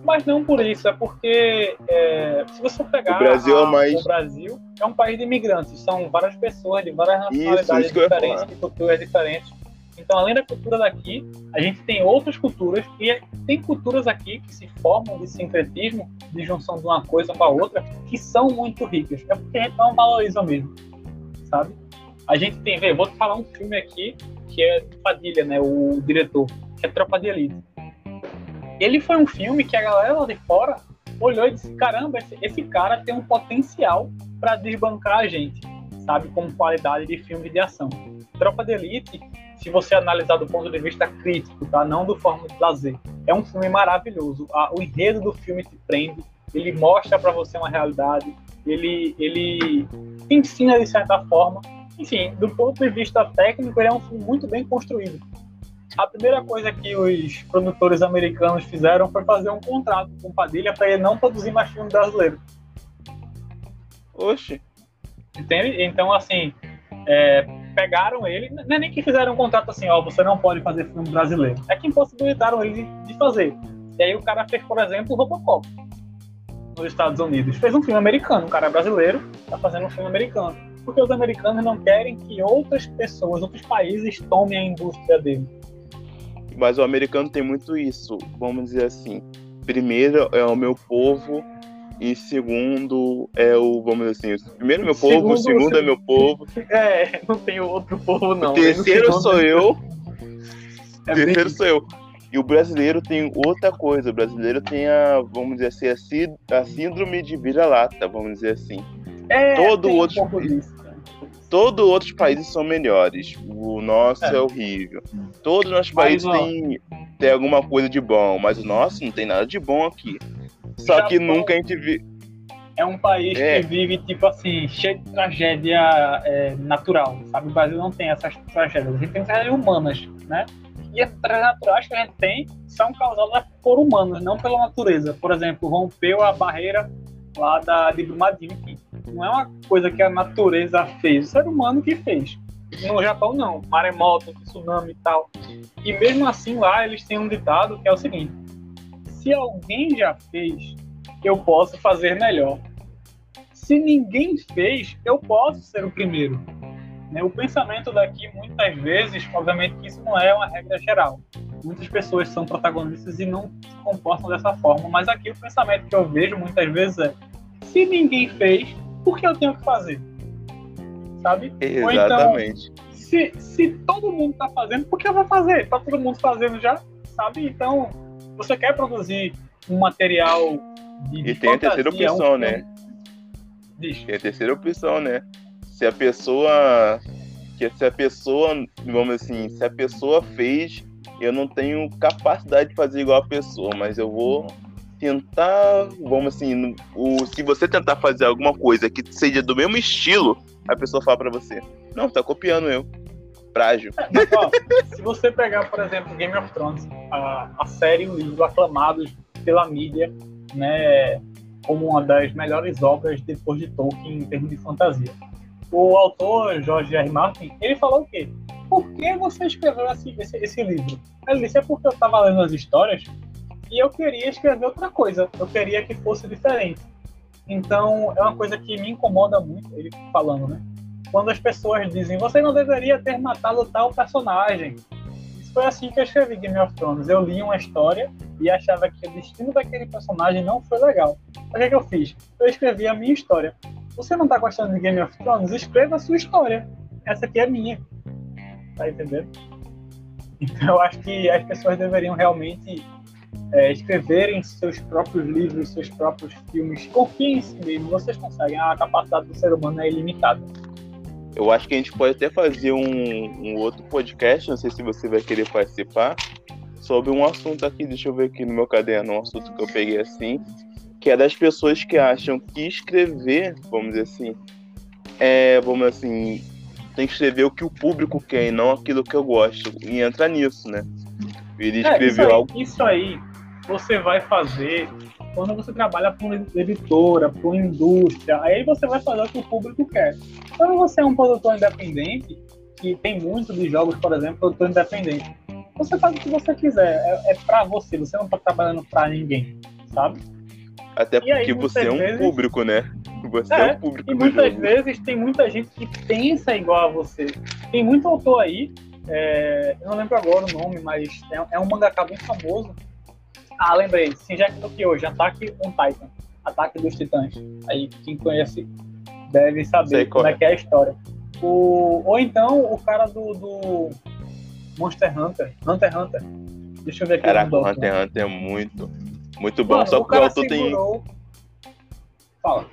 Mas não por isso, é porque é, se você pegar o Brasil, é a, é mais... o Brasil é um país de imigrantes, são várias pessoas de várias nacionalidades isso, isso diferentes, de culturas diferentes. Então, além da cultura daqui, a gente tem outras culturas e tem culturas aqui que se formam de sincretismo, de junção de uma coisa com a outra, que são muito ricas. É porque a gente não valoriza mesmo, sabe? A gente tem, vê, vou te falar um filme aqui que é Padilha, né, o diretor, que é Tropa de Elite. Ele foi um filme que a galera lá de fora olhou e disse: caramba, esse, esse cara tem um potencial para desbancar a gente, sabe, com qualidade de filme de ação. Tropa de Elite se você analisar do ponto de vista crítico, tá? Não do forma de lazer. É um filme maravilhoso. o enredo do filme te prende, ele mostra para você uma realidade, ele, ele ensina de certa forma. Enfim, do ponto de vista técnico, ele é um filme muito bem construído. A primeira coisa que os produtores americanos fizeram foi fazer um contrato com Padilha para ele não produzir mais filme brasileiro. Oxe. Entende? Então, assim, é, pegaram ele, não é nem que fizeram um contrato assim, ó, você não pode fazer filme brasileiro. É que impossibilitaram ele de fazer. E aí o cara fez, por exemplo, o Robocop nos Estados Unidos. Fez um filme americano, um cara brasileiro tá fazendo um filme americano. Porque os americanos não querem que outras pessoas, outros países tomem a indústria dele. Mas o americano tem muito isso, vamos dizer assim. Primeiro é o meu povo, e segundo é o, vamos dizer assim, primeiro meu povo, segundo, segundo é meu povo. É, não tem outro povo não. O terceiro sou eu. É terceiro bem... sou eu. E o brasileiro tem outra coisa, o brasileiro tem a, vamos dizer assim, a síndrome de vira-lata, vamos dizer assim. É, Todo outro... um disso. Todos outros países são melhores. O nosso é, é horrível. Todos os nossos países têm, tem alguma coisa de bom, mas o nosso não tem nada de bom aqui. Só Japão que nunca a gente viu. É um país é. que vive, tipo assim, cheio de tragédia é, natural, sabe? O Brasil não tem essas tragédias. A gente tem tragédias humanas, né? E as tragédias naturais que a gente tem são causadas por humanos, não pela natureza. Por exemplo, rompeu a barreira lá da, de Brumadinho. Não é uma coisa que a natureza fez, o ser humano que fez. No Japão, não. Maremoto, tsunami e tal. E mesmo assim, lá eles têm um ditado que é o seguinte: se alguém já fez, eu posso fazer melhor. Se ninguém fez, eu posso ser o primeiro. Né? O pensamento daqui, muitas vezes, obviamente que isso não é uma regra geral. Muitas pessoas são protagonistas e não se comportam dessa forma, mas aqui o pensamento que eu vejo muitas vezes é: se ninguém fez, por que eu tenho que fazer? Sabe? Exatamente. Então, se, se todo mundo está fazendo, por que eu vou fazer? Está todo mundo fazendo já, sabe? Então, você quer produzir um material de, de E tem fantasia, a terceira opção, um né? Diz. Tem a terceira opção, né? Se a pessoa. Que se a pessoa, vamos assim, se a pessoa fez, eu não tenho capacidade de fazer igual a pessoa, mas eu vou tentar, vamos assim, o, se você tentar fazer alguma coisa que seja do mesmo estilo, a pessoa fala para você, não, tá copiando eu. Frágil. Ó, se você pegar, por exemplo, Game of Thrones, a, a série, o livro aclamados pela mídia, né, como uma das melhores obras depois de Tolkien em termos de fantasia. O autor, George R. Martin, ele falou o quê? Por que você escreveu esse, esse, esse livro? Ele disse, é porque eu estava lendo as histórias e eu queria escrever outra coisa. Eu queria que fosse diferente. Então, é uma coisa que me incomoda muito, ele falando, né? Quando as pessoas dizem, você não deveria ter matado tal personagem. Isso foi assim que eu escrevi Game of Thrones. Eu li uma história e achava que o destino daquele personagem não foi legal. O que, é que eu fiz? Eu escrevi a minha história. Você não tá gostando de Game of Thrones? Escreva a sua história. Essa aqui é minha. Tá entendendo? Então, eu acho que as pessoas deveriam realmente é, escreverem seus próprios livros, seus próprios filmes. Confiem em si mesmo, vocês conseguem. A capacidade do ser humano é ilimitada. Eu acho que a gente pode até fazer um, um outro podcast, não sei se você vai querer participar, sobre um assunto aqui, deixa eu ver aqui no meu caderno, um assunto que eu peguei assim, que é das pessoas que acham que escrever, vamos dizer assim, é, vamos assim, tem que escrever o que o público quer e não aquilo que eu gosto. E entra nisso, né? Ele escreveu é, isso aí, algo. Isso aí você vai fazer quando você trabalha para uma editora, para uma indústria, aí você vai fazer o que o público quer. Quando você é um produtor independente, que tem muito de jogos, por exemplo, produtor independente, você faz o que você quiser, é, é para você, você não está trabalhando para ninguém, sabe? Até porque aí, você é um vezes... público, né? Você é, é um público. E muitas jogo. vezes tem muita gente que pensa igual a você. Tem muito autor aí, é, eu não lembro agora o nome, mas é, é um mangaka bem famoso ah, lembrei. Shinjeki no hoje Ataque on Titan. Ataque dos Titãs. Aí, quem conhece deve saber como é que é a história. O, ou então, o cara do, do Monster Hunter. Hunter Hunter. Deixa eu ver aqui. Caraca, o Hunter x Hunter é muito, muito bom. Mano, Só que o autor segurou... tem... Fala.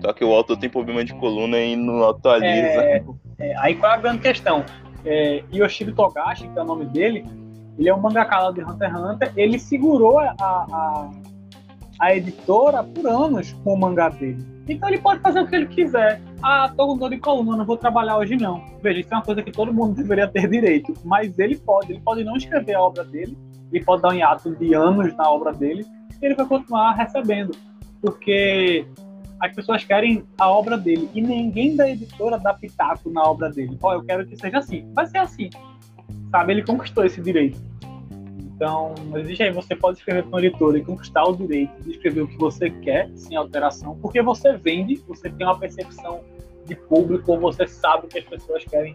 Só que o autor tem problema de coluna e não atualiza. É, é, aí qual é a grande questão? É, Yoshiro Togashi, que é o nome dele, ele é um mangaka lá de Hunter x Hunter. Ele segurou a, a, a editora por anos com o mangá dele. Então ele pode fazer o que ele quiser. Ah, tô com dor de coluna, não vou trabalhar hoje não. Veja, isso é uma coisa que todo mundo deveria ter direito. Mas ele pode, ele pode não escrever a obra dele, ele pode dar um hiato de anos na obra dele, e ele vai continuar recebendo. Porque as pessoas querem a obra dele e ninguém da editora dá pitaco na obra dele. Ó, oh, eu quero que seja assim. Vai ser assim sabe? Ele conquistou esse direito. Então, existe aí, você pode escrever para um editor e conquistar o direito de escrever o que você quer, sem alteração, porque você vende, você tem uma percepção de público, ou você sabe que as pessoas querem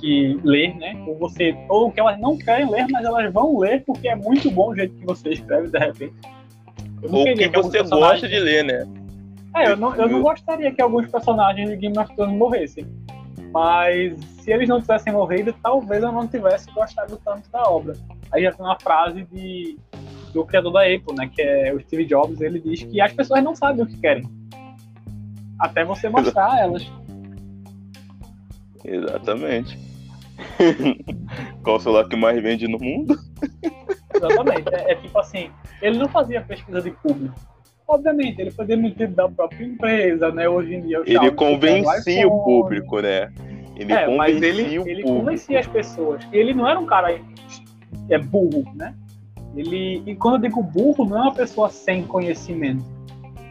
que ler, né? Ou você, ou que elas não querem ler, mas elas vão ler porque é muito bom o jeito que você escreve de repente. Ou que, que você gosta de ler, né? É, eu não, eu não gostaria que alguns personagens de Game of Thrones morressem. Mas se eles não tivessem morrido, talvez eu não tivesse gostado tanto da obra. Aí já tem uma frase de, do criador da Apple, né, que é o Steve Jobs, ele diz que as pessoas não sabem o que querem. Até você mostrar a elas. Exatamente. Qual o celular que mais vende no mundo? Exatamente. É, é, tipo assim, ele não fazia pesquisa de público. Obviamente, ele foi demitido da própria empresa, né? Hoje em dia. Ele convencia o público, né? Ele é, mas ele, ele convencia as pessoas. Ele não era um cara é burro, né? Ele, e quando eu digo burro, não é uma pessoa sem conhecimento.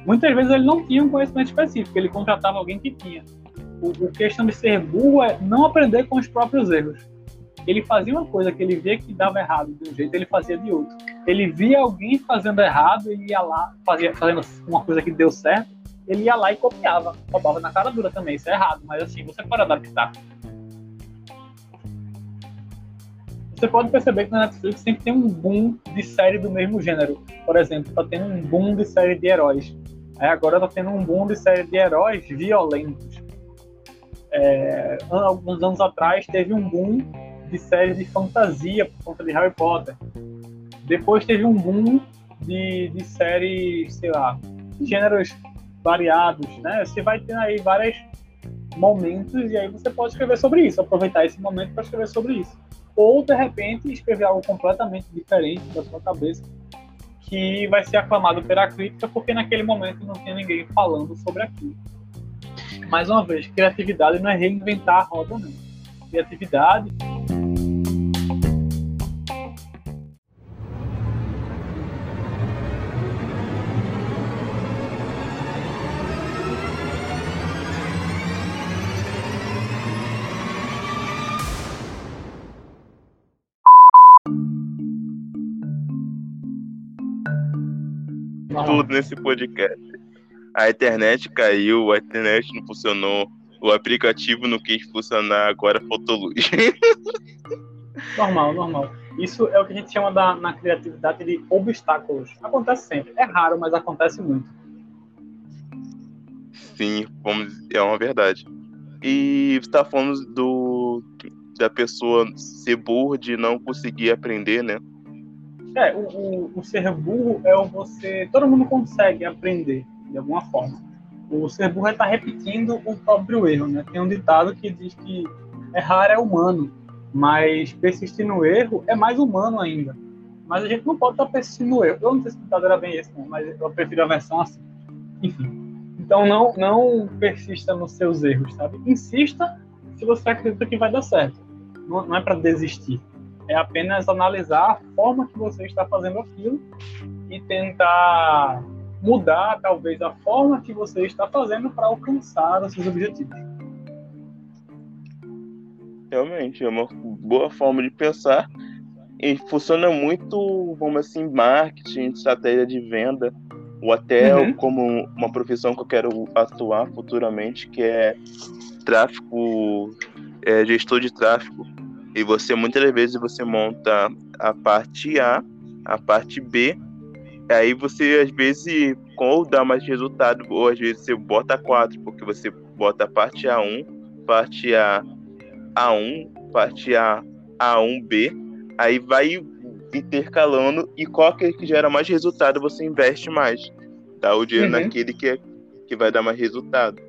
Muitas vezes ele não tinha um conhecimento específico, ele contratava alguém que tinha. O, o questão de ser burro é não aprender com os próprios erros. Ele fazia uma coisa que ele via que dava errado de um jeito, ele fazia de outro. Ele via alguém fazendo errado, ele ia lá, fazia, fazendo uma coisa que deu certo, ele ia lá e copiava. Roubava na cara dura também, isso é errado, mas assim, você pode adaptar. Você pode perceber que na Netflix sempre tem um boom de série do mesmo gênero. Por exemplo, tá tendo um boom de série de heróis. Aí agora tá tendo um boom de série de heróis violentos. É, alguns anos atrás teve um boom de séries de fantasia por conta de Harry Potter. Depois teve um boom de, de séries, sei lá, gêneros variados, né? Você vai ter aí vários momentos e aí você pode escrever sobre isso, aproveitar esse momento para escrever sobre isso. Ou, de repente, escrever algo completamente diferente da sua cabeça, que vai ser aclamado pela crítica, porque naquele momento não tem ninguém falando sobre aquilo. Mais uma vez, criatividade não é reinventar a roda, não. Criatividade. Tudo nesse podcast. A internet caiu, a internet não funcionou, o aplicativo não quis funcionar, agora faltou luz. normal, normal. Isso é o que a gente chama da, na criatividade de obstáculos. Acontece sempre. É raro, mas acontece muito. Sim, vamos, é uma verdade. E você tá falando do, da pessoa ser burra de não conseguir aprender, né? É, o, o, o, ser burro é o você. Todo mundo consegue aprender de alguma forma. O ser burro é estar tá repetindo o próprio erro, né? Tem um ditado que diz que errar é humano, mas persistir no erro é mais humano ainda. Mas a gente não pode estar persistindo no erro. Eu não sei se o ditado era bem esse, não, mas eu prefiro a versão assim. Enfim. Então não, não persista nos seus erros, sabe? Insista se você acredita que vai dar certo. Não, não é para desistir é apenas analisar a forma que você está fazendo aquilo e tentar mudar, talvez, a forma que você está fazendo para alcançar os seus objetivos. Realmente, é uma boa forma de pensar e funciona muito, vamos assim, marketing, estratégia de venda, ou até uhum. como uma profissão que eu quero atuar futuramente, que é tráfego, é, gestor de tráfego e você muitas vezes você monta a parte A, a parte B, aí você às vezes ou dá mais resultado, ou às vezes você bota 4, porque você bota a parte A1, parte A A1, parte A A1B, aí vai intercalando e qual que, é que gera mais resultado você investe mais. Dá o dinheiro uhum. naquele que, é, que vai dar mais resultado.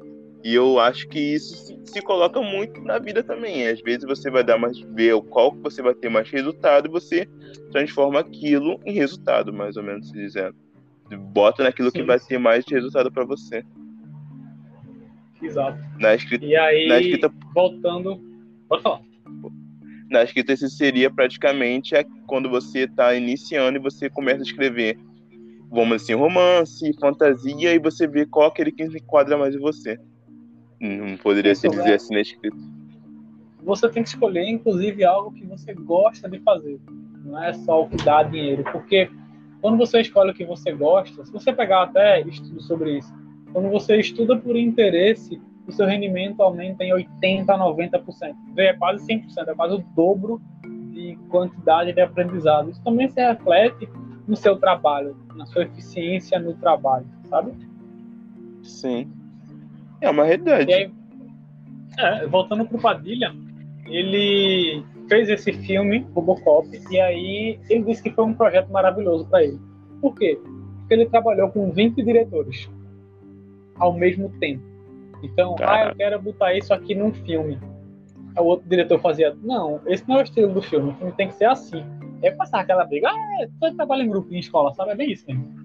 E eu acho que isso se, se, coloca muito na vida também. Às vezes você vai dar mais ver qual que você vai ter mais resultado e você transforma aquilo em resultado, mais ou menos dizendo. Bota naquilo Sim. que vai ter mais resultado para você. Exato. Na escrita, e aí, na escrita, voltando, pode falar. Na escrita, esse seria praticamente quando você está iniciando e você começa a escrever, vamos assim, romance, fantasia, e você vê qual aquele que enquadra mais em você. Não poderia se dizer assim na escrita. Você tem que escolher, inclusive, algo que você gosta de fazer. Não é só o que dá dinheiro. Porque quando você escolhe o que você gosta, se você pegar até estudo sobre isso, quando você estuda por interesse, o seu rendimento aumenta em 80% a 90%. É quase 100%, é quase o dobro de quantidade de aprendizado. Isso também se reflete no seu trabalho, na sua eficiência no trabalho, sabe? Sim. É uma realidade. Aí, é, voltando pro Padilha, ele fez esse filme, Robocop, e aí ele disse que foi um projeto maravilhoso para ele. Por quê? Porque ele trabalhou com 20 diretores ao mesmo tempo. Então, ah, eu quero botar isso aqui num filme. o outro diretor fazia, não, esse não é o estilo do filme, o filme tem que ser assim. Aí passava aquela briga, ah, é, todo trabalho em grupo em escola, sabe? É bem isso mesmo.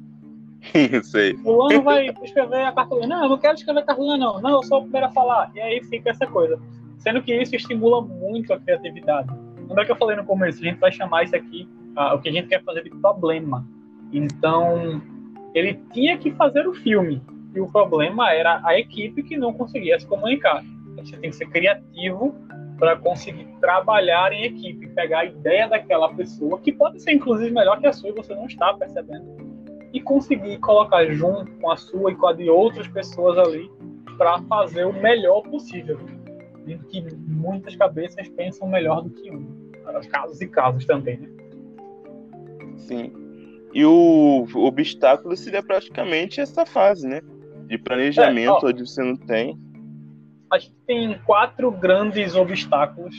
Sei. O ano vai escrever a cartolina. Não, eu não quero escrever a cartolina, não. Não, eu sou o primeiro a falar. E aí fica essa coisa. Sendo que isso estimula muito a criatividade. Lembra que eu falei no começo? A gente vai chamar isso aqui, uh, o que a gente quer fazer de problema. Então, ele tinha que fazer o filme. E o problema era a equipe que não conseguia se comunicar. Você tem que ser criativo para conseguir trabalhar em equipe, pegar a ideia daquela pessoa, que pode ser inclusive melhor que a sua e você não está percebendo, e conseguir colocar junto com a sua e com a de outras pessoas ali para fazer o melhor possível. E que muitas cabeças pensam melhor do que uma. Casos e casos também, né? Sim. E o, o obstáculo seria praticamente essa fase, né? De planejamento, é, onde você não tem. A gente tem quatro grandes obstáculos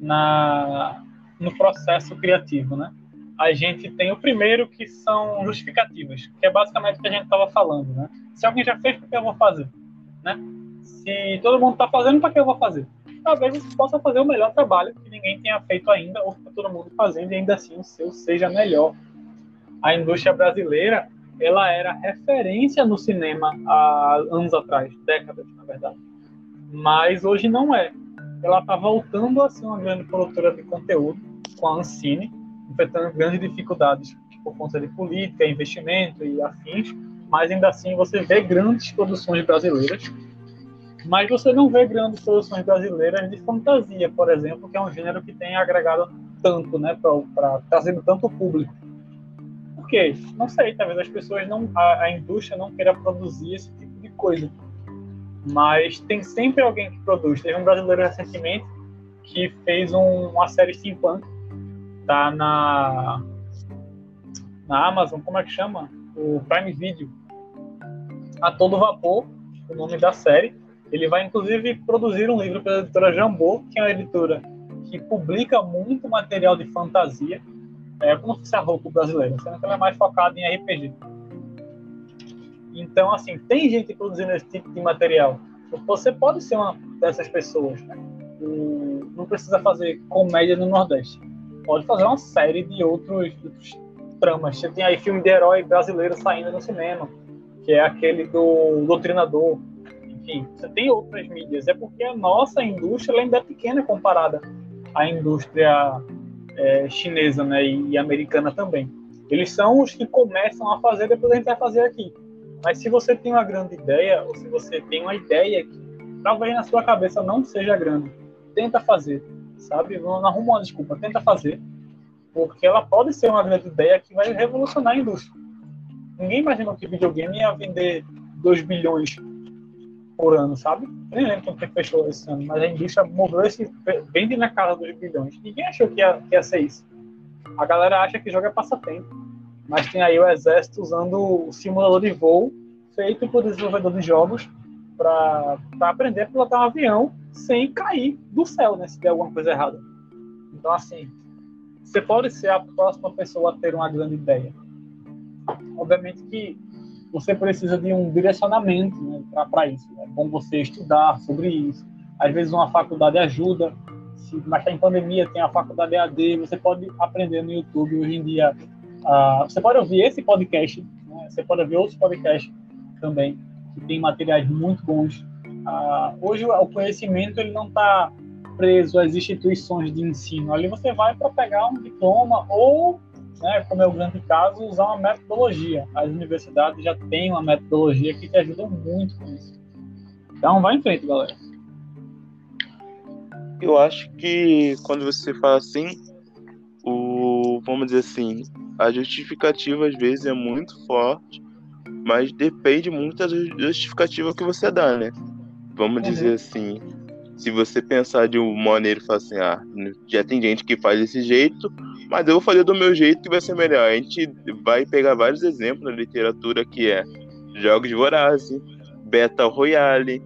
na, no processo criativo, né? A gente tem o primeiro que são justificativas, que é basicamente o que a gente estava falando, né? Se alguém já fez, por que eu vou fazer? Né? Se todo mundo está fazendo, para que eu vou fazer? Talvez você possa fazer o melhor trabalho que ninguém tenha feito ainda, ou que todo mundo fazendo, e ainda assim o seu seja melhor a indústria brasileira ela era referência no cinema há anos atrás, décadas, na verdade. Mas hoje não é. Ela está voltando a ser uma grande produtora de conteúdo com a Ancine, enfrentando grandes dificuldades por conta de política, investimento e afins, mas ainda assim você vê grandes produções brasileiras, mas você não vê grandes produções brasileiras de fantasia, por exemplo, que é um gênero que tem agregado tanto, né, para trazendo tanto público quê? Não sei, talvez as pessoas não. A, a indústria não queira produzir esse tipo de coisa. Mas tem sempre alguém que produz. Teve um brasileiro recentemente que fez um, uma série steampunk. Tá na. Na Amazon, como é que chama? O Prime Video. A todo vapor, o nome da série. Ele vai inclusive produzir um livro pela editora Jambô, que é uma editora que publica muito material de fantasia é como se fosse a roupa brasileira, sendo que ela é mais focada em RPG. Então, assim, tem gente produzindo esse tipo de material. Você pode ser uma dessas pessoas, né? não precisa fazer comédia no Nordeste. Pode fazer uma série de outros, outros tramas. Você tem aí filme de herói brasileiro saindo no cinema, que é aquele do Doutrinador. Enfim, você tem outras mídias. É porque a nossa indústria ainda é pequena comparada à indústria é, chinesa né, e, e, americana também. Eles são os que começam a fazer, depois a gente vai fazer aqui. Mas se você tem uma grande ideia, ou se você tem uma ideia que talvez na sua cabeça não seja grande, tenta fazer, sabe? Não arruma uma desculpa, tenta fazer, porque ela pode ser uma grande ideia que vai revolucionar a indústria. Ninguém imaginou que videogame ia vender 2 bilhões por ano, sabe? Nem lembro quanto fechou esse ano, mas a indústria moveu esse. vende na casa dos bilhões. Ninguém achou que ia, que ia ser isso. A galera acha que joga é passatempo. Mas tem aí o exército usando o simulador de voo feito por desenvolvedor de jogos para aprender a pilotar um avião sem cair do céu, né? Se der alguma coisa errada. Então, assim, você pode ser a próxima pessoa a ter uma grande ideia. Obviamente que você precisa de um direcionamento né, para isso. É bom você estudar sobre isso. Às vezes uma faculdade ajuda, se, mas está em pandemia, tem a faculdade EAD, você pode aprender no YouTube hoje em dia. Uh, você pode ouvir esse podcast, né, você pode ouvir outros podcasts também, que tem materiais muito bons. Uh, hoje o conhecimento ele não está preso às instituições de ensino. Ali você vai para pegar um diploma ou né, como é o grande caso, usar uma metodologia. As universidades já têm uma metodologia que te ajuda muito com isso. Então, vai em frente, galera. Eu acho que quando você fala assim, o vamos dizer assim, a justificativa às vezes é muito forte, mas depende muito da justificativa que você dá, né? Vamos uhum. dizer assim, se você pensar de uma maneira e falar assim, ah, já tem gente que faz desse jeito, mas eu vou fazer do meu jeito que vai ser melhor. A gente vai pegar vários exemplos na literatura que é Jogos Vorazes, Battle Royale,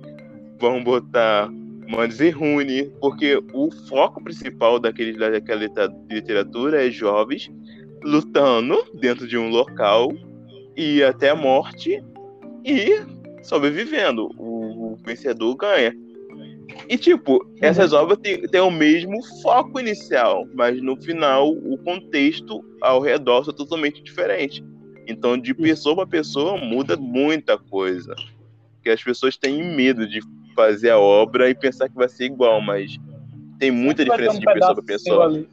vamos botar Mandes e Rune, porque o foco principal daquele, daquela literatura é jovens lutando dentro de um local e até a morte e sobrevivendo. O vencedor ganha. E, tipo, essas uhum. obras têm, têm o mesmo foco inicial, mas no final o contexto ao redor é totalmente diferente. Então, de pessoa para pessoa, muda muita coisa. Porque as pessoas têm medo de fazer a obra e pensar que vai ser igual, mas tem muita diferença um de pessoa para pessoa.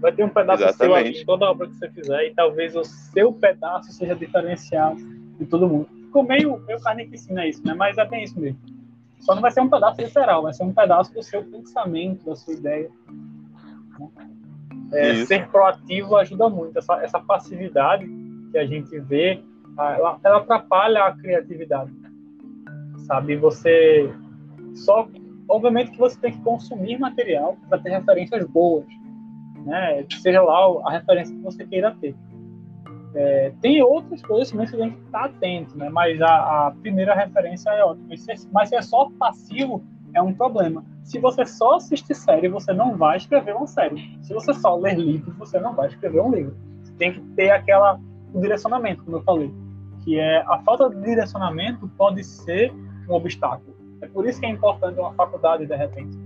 Vai ter um pedaço Exatamente. seu ali, toda obra que você fizer, e talvez o seu pedaço seja diferenciado de todo mundo. Ficou meio, meio ensina isso, né? Mas é bem isso mesmo. Só não vai ser um pedaço literal, vai ser um pedaço do seu pensamento, da sua ideia. É, ser proativo ajuda muito. Essa, essa passividade que a gente vê, ela, ela atrapalha a criatividade. Sabe? Você só. Obviamente que você tem que consumir material para ter referências boas. Né? Seja lá a referência que você queira ter. É, tem outras coisas também que você tem que estar atento, né? Mas a, a primeira referência é ótima. Mas se é só passivo, é um problema. Se você só assiste série, você não vai escrever uma série. Se você só ler livros, você não vai escrever um livro. Você tem que ter aquela o direcionamento, como eu falei, que é a falta de direcionamento pode ser um obstáculo. É por isso que é importante uma faculdade de repente.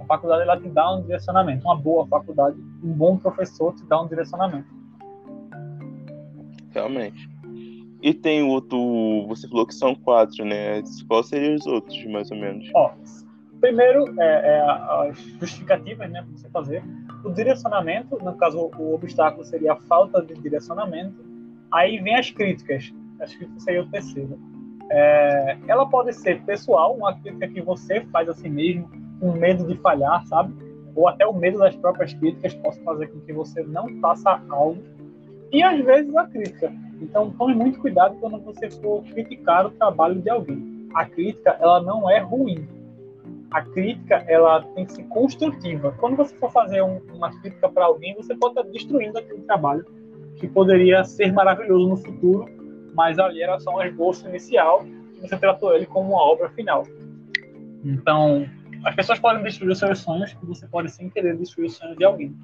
A faculdade ela te dá um direcionamento, uma boa faculdade, um bom professor te dá um direcionamento realmente. E tem outro. Você falou que são quatro, né? Quais seriam os outros, mais ou menos? Ó, primeiro é, é as justificativas, né, para você fazer. O direcionamento, no caso, o obstáculo seria a falta de direcionamento. Aí vem as críticas. As críticas seria o terceiro. É, ela pode ser pessoal, uma crítica que você faz a si mesmo, com medo de falhar, sabe? Ou até o medo das próprias críticas possa fazer com que você não faça algo e às vezes a crítica. Então tome muito cuidado quando você for criticar o trabalho de alguém. A crítica ela não é ruim. A crítica ela tem que ser construtiva. Quando você for fazer um, uma crítica para alguém, você pode estar destruindo aquele trabalho que poderia ser maravilhoso no futuro, mas ali era só um esboço inicial e você tratou ele como uma obra final. Então, as pessoas podem destruir os seus sonhos você pode sem querer destruir os sonhos de alguém.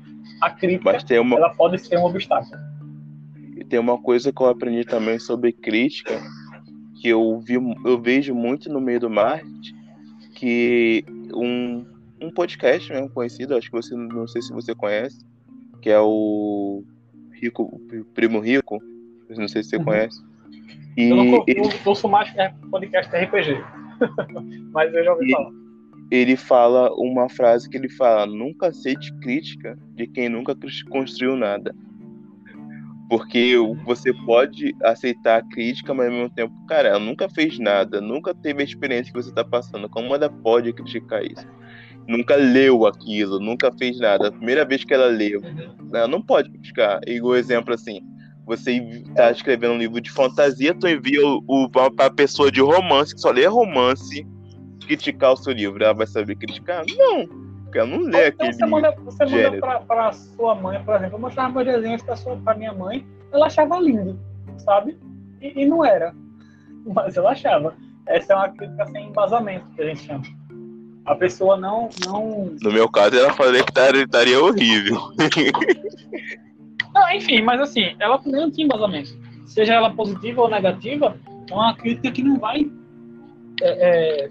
A crítica uma... ela pode ser um obstáculo. Tem uma coisa que eu aprendi também sobre crítica, que eu, vi, eu vejo muito no meio do marketing, que um, um podcast mesmo conhecido, acho que você não sei se você conhece, que é o Rico, Primo Rico, não sei se você uhum. conhece. E eu não ele... ouço mais podcast RPG, mas eu já ouvi e... falar ele fala uma frase que ele fala: nunca aceite crítica de quem nunca construiu nada. Porque você pode aceitar a crítica, mas ao mesmo tempo, cara, ela nunca fez nada, nunca teve a experiência que você está passando. Como ela pode criticar isso? Nunca leu aquilo, nunca fez nada. A primeira vez que ela leu, ela não pode criticar. Igual exemplo assim, você está escrevendo um livro de fantasia, tu envia o, o para a pessoa de romance, que só lê romance, criticar o seu livro. Ela vai saber criticar? Não porque eu não lê então, aquele Você manda, você manda pra, pra sua mãe, por exemplo. Eu mostrava meus desenhos pra, sua, pra minha mãe, ela achava lindo, sabe? E, e, não era. Mas ela achava. Essa é uma crítica sem embasamento, que a gente chama. A pessoa não. não... No meu caso, ela falou que estaria horrível. não, enfim, mas assim, ela também não tinha embasamento. Seja ela positiva ou negativa, é uma crítica que não vai. É, é,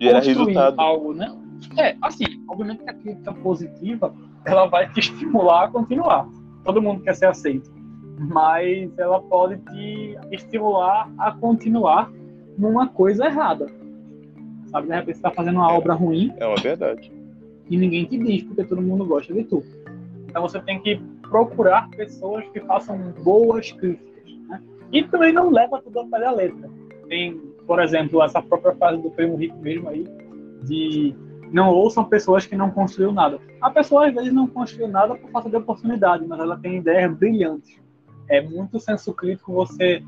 Gerar resultado. algo, né? É, assim, obviamente que a crítica positiva ela vai te estimular a continuar. Todo mundo quer ser aceito. Mas ela pode te estimular a continuar numa coisa errada. Sabe, de repente você está fazendo uma é, obra ruim. É uma verdade. E ninguém te diz, porque todo mundo gosta de tu. Então você tem que procurar pessoas que façam boas críticas. Né? E também não leva tudo a pé da letra. Tem, por exemplo, essa própria frase do Primo Rico mesmo aí, de não ouçam pessoas que não construíram nada. A pessoa às vezes não construiu nada por falta de oportunidade, mas ela tem ideias brilhantes. É muito senso crítico você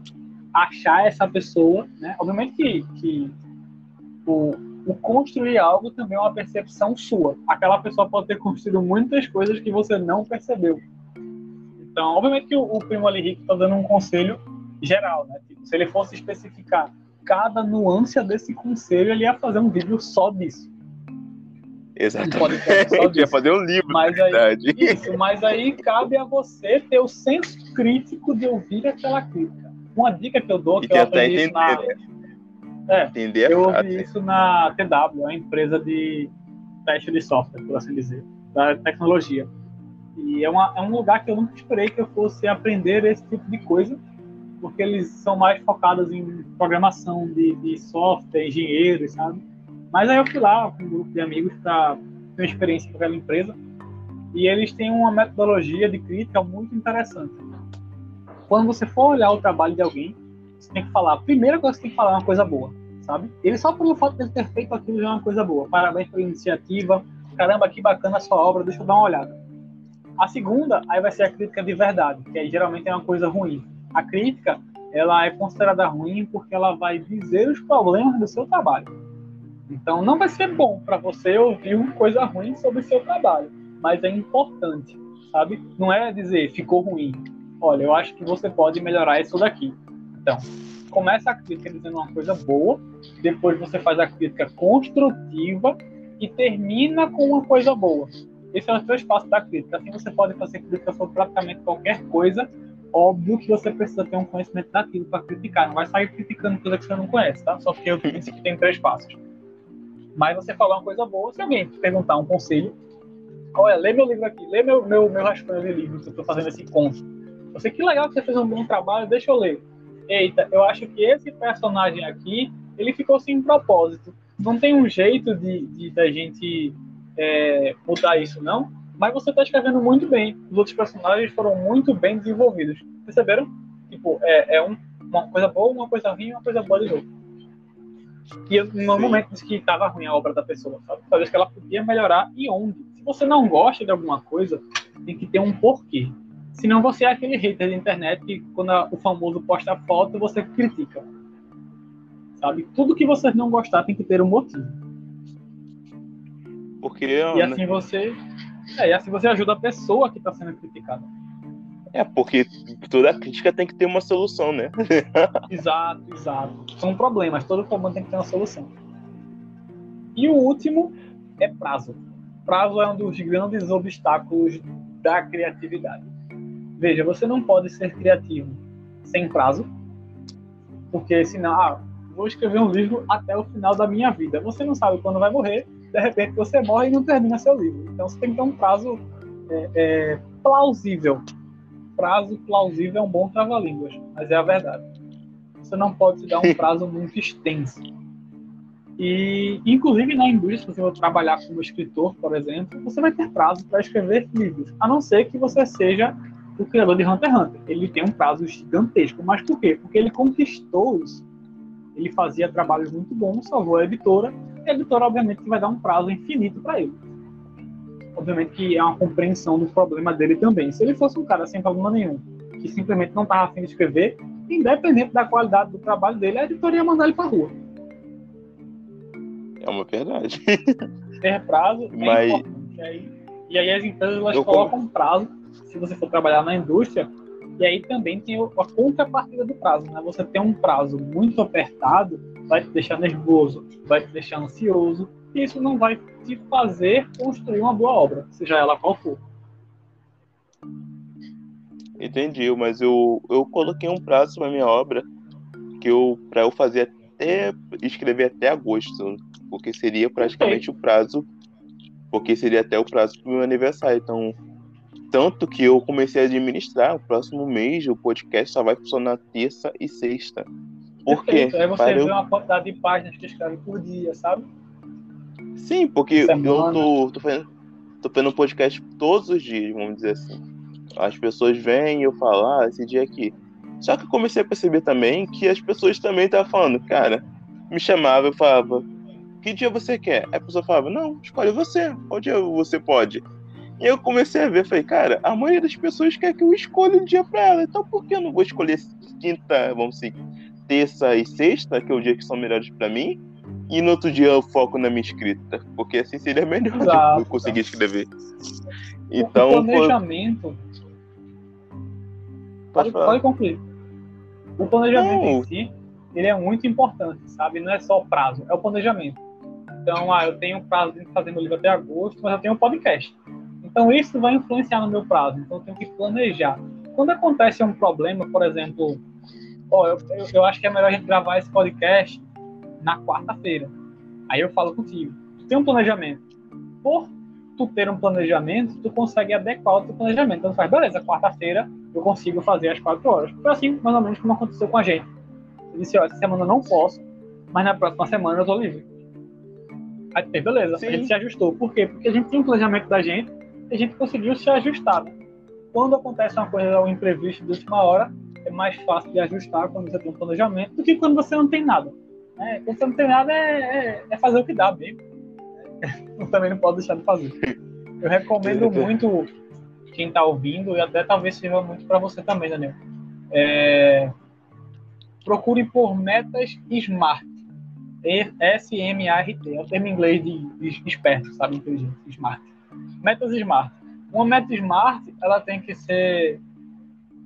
achar essa pessoa, né? Obviamente que, que o, o construir algo também é uma percepção sua. Aquela pessoa pode ter construído muitas coisas que você não percebeu. Então, obviamente que o, o Primo Ali Rico está dando um conselho geral, né? Tipo, se ele fosse especificar cada nuance desse conselho, ele ia fazer um vídeo só disso. Exatamente. Ia fazer um livro, mas. Aí, isso, mas aí cabe a você ter o senso crítico de ouvir aquela crítica. Uma dica que eu dou, que eu aprendi na... É, entender eu ouvi isso na TW, uma empresa de teste de software, por assim dizer, da tecnologia. E é, uma, é um lugar que eu nunca esperei que eu fosse aprender esse tipo de coisa, porque eles são mais focados em programação de, de software, engenheiros, sabe? Mas aí eu fui lá com um grupo de amigos para ter uma experiência com aquela empresa e eles têm uma metodologia de crítica muito interessante. Quando você for olhar o trabalho de alguém, você tem que falar, coisa que você tem que falar é uma coisa boa, sabe? Ele só pelo fato de ele ter feito aquilo já é uma coisa boa. Parabéns pela iniciativa, caramba, que bacana a sua obra, deixa eu dar uma olhada. A segunda, aí vai ser a crítica de verdade, que aí geralmente é uma coisa ruim. A crítica, ela é considerada ruim porque ela vai dizer os problemas do seu trabalho. Então, não vai ser bom para você ouvir coisa ruim sobre seu trabalho, mas é importante, sabe? Não é dizer ficou ruim. Olha, eu acho que você pode melhorar isso daqui. Então, começa a crítica dizendo uma coisa boa, depois você faz a crítica construtiva e termina com uma coisa boa. Esse é o três passos da crítica. Assim você pode fazer crítica sobre praticamente qualquer coisa. Óbvio que você precisa ter um conhecimento daquilo para criticar. Não vai sair criticando coisa que você não conhece, tá? Só porque eu disse que tem três passos. Mas você falar uma coisa boa, se alguém te perguntar um conselho, olha, lê meu livro aqui, lê meu, meu, meu rascunho de livro que eu estou fazendo esse conto. Você que legal que você fez um bom trabalho, deixa eu ler. Eita, eu acho que esse personagem aqui, ele ficou sem propósito. Não tem um jeito de, de da gente é, mudar isso, não. Mas você está escrevendo muito bem. Os outros personagens foram muito bem desenvolvidos. Perceberam? Tipo, é, é um, uma coisa boa, uma coisa ruim, uma coisa boa de novo. E eu, no momento disse que estava ruim a obra da pessoa, sabe? Talvez que ela podia melhorar e onde. Se você não gosta de alguma coisa, tem que ter um porquê. Senão você é aquele hater da internet que quando a, o famoso posta foto, você critica. Sabe? Tudo que você não gostar tem que ter um motivo. Porque, e assim né? você. É, e assim você ajuda a pessoa que está sendo criticada. É, porque toda crítica tem que ter uma solução, né? exato, exato. São problemas, todo problema tem que ter uma solução. E o último é prazo. Prazo é um dos grandes obstáculos da criatividade. Veja, você não pode ser criativo sem prazo, porque senão, ah, vou escrever um livro até o final da minha vida. Você não sabe quando vai morrer, de repente você morre e não termina seu livro. Então você tem que ter um prazo é, é, plausível. Prazo plausível é um bom trava-línguas, mas é a verdade. Você não pode se dar um prazo muito extenso. E, inclusive, na indústria, se você for trabalhar como escritor, por exemplo, você vai ter prazo para escrever livros, a não ser que você seja o criador de Hunter x Hunter. Ele tem um prazo gigantesco. Mas por quê? Porque ele conquistou isso. Ele fazia trabalhos muito bons, salvou a editora, e a editora, obviamente, vai dar um prazo infinito para ele. Obviamente que é uma compreensão do problema dele também. Se ele fosse um cara sem problema nenhum, que simplesmente não estava afim de escrever, independente da qualidade do trabalho dele, a editora ia mandar ele para rua. É uma verdade. Ter prazo Mas... E aí, e aí as empresas elas colocam prazo se você for trabalhar na indústria, e aí também tem a contrapartida do prazo, né? Você tem um prazo muito apertado, vai te deixar nervoso, vai te deixar ansioso, e isso não vai te fazer construir uma boa obra, seja ela qual for. Entendi, mas eu, eu coloquei um prazo para minha obra que eu para eu fazer até escrever até agosto, porque seria praticamente okay. o prazo, porque seria até o prazo para o meu aniversário. Então tanto que eu comecei a administrar. O próximo mês o podcast só vai funcionar terça e sexta. Por quê? Aí você vê eu... uma quantidade de páginas que escreve por dia, sabe? Sim, porque Semana. eu tô, tô, fazendo, tô fazendo podcast todos os dias, vamos dizer assim. As pessoas vêm e eu falo, ah, esse dia aqui. Só que eu comecei a perceber também que as pessoas também estavam falando, cara, me chamava, eu falava, que dia você quer? Aí a pessoa falava, não, escolhe você, qual dia você pode? E eu comecei a ver, falei, cara, a maioria das pessoas quer que eu escolha um dia pra ela, então por que eu não vou escolher quinta, vamos dizer, terça e sexta, que é o dia que são melhores para mim, e no outro dia eu foco na minha escrita, porque assim seria melhor Exato. eu conseguir escrever. Então, o planejamento. Pode, pode concluir. O planejamento não. em si, ele é muito importante, sabe? Não é só o prazo, é o planejamento. Então, ah, eu tenho prazo de fazer meu livro até agosto, mas eu tenho um podcast. Então, isso vai influenciar no meu prazo. Então, eu tenho que planejar. Quando acontece um problema, por exemplo, ó, eu, eu, eu acho que é melhor a gente gravar esse podcast na quarta-feira. Aí eu falo contigo, tu tem um planejamento. Por tu ter um planejamento, tu consegue adequar o teu planejamento. Então tu faz, beleza, quarta-feira eu consigo fazer as quatro horas. Foi assim, mais ou menos, como aconteceu com a gente. Eu disse, ó, essa semana eu não posso, mas na próxima semana eu tô livre. Aí, beleza, Sim. a gente se ajustou. Por quê? Porque a gente tinha um planejamento da gente e a gente conseguiu se ajustar. Né? Quando acontece uma coisa, um imprevisto de última hora, é mais fácil de ajustar quando você tem um planejamento do que quando você não tem nada. É, quando você não tem nada, é, é, fazer o que dá mesmo. Eu também não pode deixar de fazer. Eu recomendo muito quem está ouvindo, e até talvez sirva muito para você também, Daniel. É, procure por metas SMART. S-M-A-R-T. É o termo em inglês de, de esperto, sabe? Inteligente. SMART. Metas SMART. Uma meta SMART, ela tem que ser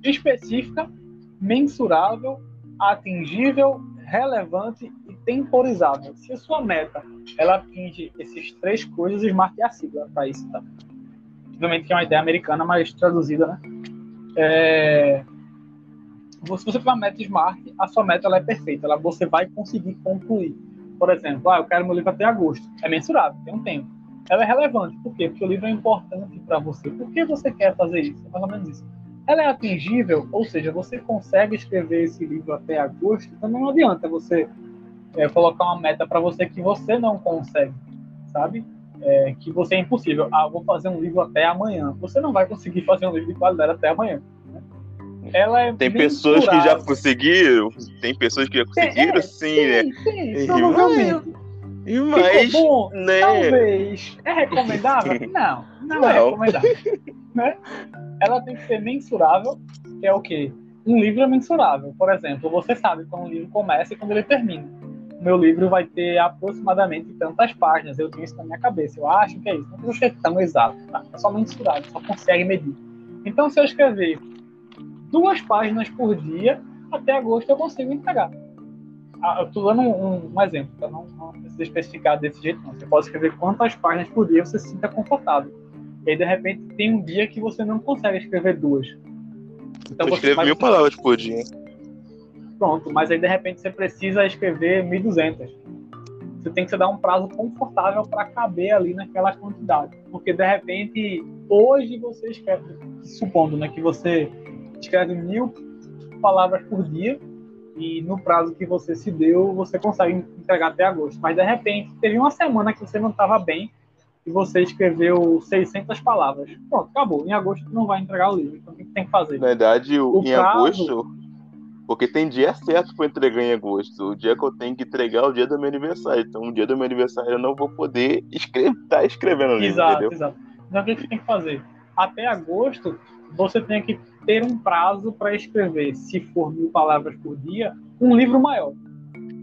específica, mensurável, atingível, relevante temporizável. Se a sua meta ela atinge esses três coisas, Smart é a sigla para isso, tá? Obviamente que é uma ideia americana, mas traduzida, né? É... Se você tem uma meta Smart, a sua meta ela é perfeita, ela, você vai conseguir concluir. Por exemplo, ah, eu quero meu livro até agosto. É mensurável, tem um tempo. Ela é relevante, por quê? Porque o livro é importante para você. Por que você quer fazer isso? É mais ou menos isso ela é atingível, ou seja, você consegue escrever esse livro até agosto, então não adianta você é, colocar uma meta para você que você não consegue, sabe? É, que você é impossível. Ah, vou fazer um livro até amanhã. Você não vai conseguir fazer um livro de qualidade até amanhã. Né? Ela é tem pessoas que já conseguiram, tem pessoas que já conseguiram, é, sim, sim, né? Sim, provavelmente. E mais, bom, né? Talvez. É recomendável? Não, não, não. é recomendável. né? Ela tem que ser mensurável, que é o quê? Um livro é mensurável. Por exemplo, você sabe quando um livro começa e quando ele termina. Meu livro vai ter aproximadamente tantas páginas. Eu tenho isso na minha cabeça. Eu acho que é isso. Não precisa ser tão exato. Tá? É só mensurável, só consegue medir. Então, se eu escrever duas páginas por dia, até agosto eu consigo entregar. Ah, eu estou dando um, um exemplo, tá? não, não precisa especificar desse jeito, não. Você pode escrever quantas páginas por dia você se sinta confortável. E aí, de repente, tem um dia que você não consegue escrever duas. Então, eu escrevo mil palavras por dia. Pronto, mas aí, de repente, você precisa escrever 1.200. Você tem que se dar um prazo confortável para caber ali naquela quantidade. Porque, de repente, hoje você escreve, supondo né, que você escreve mil palavras por dia, e no prazo que você se deu, você consegue entregar até agosto. Mas, de repente, teve uma semana que você não estava bem, e você escreveu 600 palavras. Pronto, acabou. Em agosto não vai entregar o livro. Então o que tem que fazer? Na verdade, o, o em prazo... agosto. Porque tem dia certo para entregar em agosto. O dia que eu tenho que entregar é o dia do meu aniversário. Então, o dia do meu aniversário eu não vou poder escrever, tá escrevendo livro. Exato, entendeu? exato. Então, o que você tem que fazer? Até agosto, você tem que ter um prazo para escrever, se for mil palavras por dia, um livro maior.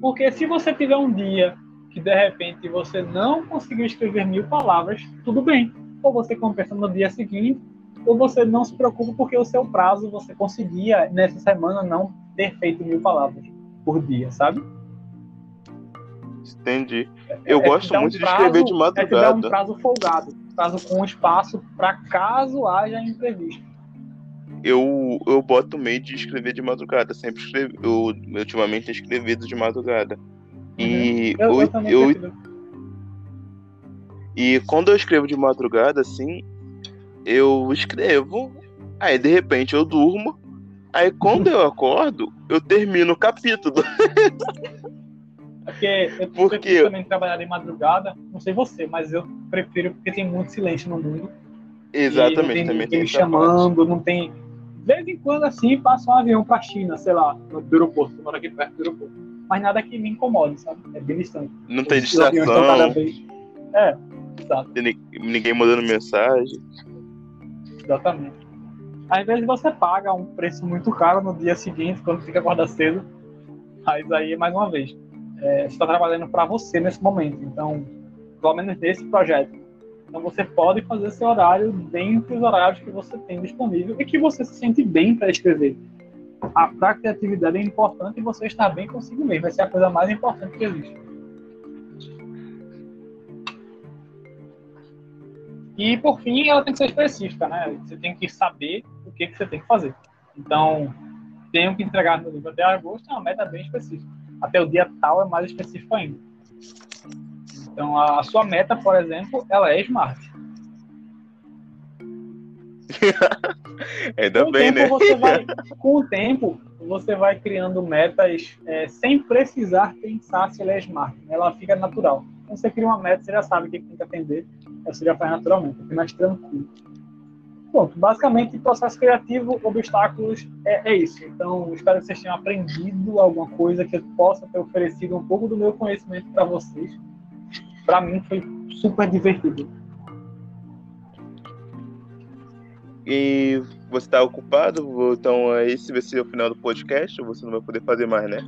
Porque se você tiver um dia que de repente você não conseguiu escrever mil palavras, tudo bem. Ou você compensa no dia seguinte, ou você não se preocupa porque o seu prazo você conseguia nessa semana não ter feito mil palavras por dia, sabe? Entendi. Eu é, gosto muito um prazo, de escrever de madrugada. É te dar um prazo folgado, prazo com espaço para caso haja imprevisto. Eu, eu boto meio de escrever de madrugada. Sempre escrevi, eu ultimamente tenho escrevido de madrugada. E uhum. eu, eu, eu e quando eu escrevo de madrugada, assim, eu escrevo, aí de repente eu durmo, aí quando eu acordo, eu termino o capítulo. Porque eu porque... prefiro também trabalhar de madrugada, não sei você, mas eu prefiro porque tem muito silêncio no mundo. Exatamente, não tem também chamando, parte. não tem. De vez em quando assim passa um avião pra China, sei lá, no aeroporto, eu moro aqui perto do aeroporto mas nada que me incomode, sabe? É bem distante. Não tem distração. É, exato. Tem ninguém mandando mensagem. Exatamente. Às vezes você paga um preço muito caro no dia seguinte, quando fica acordar cedo. Mas aí, mais uma vez, é, você está trabalhando para você nesse momento. Então, pelo menos nesse projeto. Então, você pode fazer seu horário dentro dos horários que você tem disponível e que você se sente bem para escrever a pra criatividade é importante e você estar bem consigo mesmo. Vai ser a coisa mais importante que existe. E por fim, ela tem que ser específica, né? Você tem que saber que, que você tem que fazer. Então, tenho que entregar meu livro até agosto, é uma meta bem específica. até o dia tal é mais específico ainda. Então, a, a sua meta, por exemplo, ela é smart. Ainda com bem, né? Você vai, com o tempo, você vai criando metas é, sem precisar pensar se ela é smart. né? Ela fica natural. Quando você cria uma meta, você já sabe o que tem que atender. Você já faz naturalmente, fica mais tranquilo. Pronto, basicamente, processo criativo, obstáculos, é, é isso. Então, espero que vocês tenham aprendido alguma coisa que eu possa ter oferecido um pouco do meu conhecimento para vocês. Para mim, foi super divertido. E você tá ocupado? Então, esse vai ser o final do podcast, você não vai poder fazer mais, né?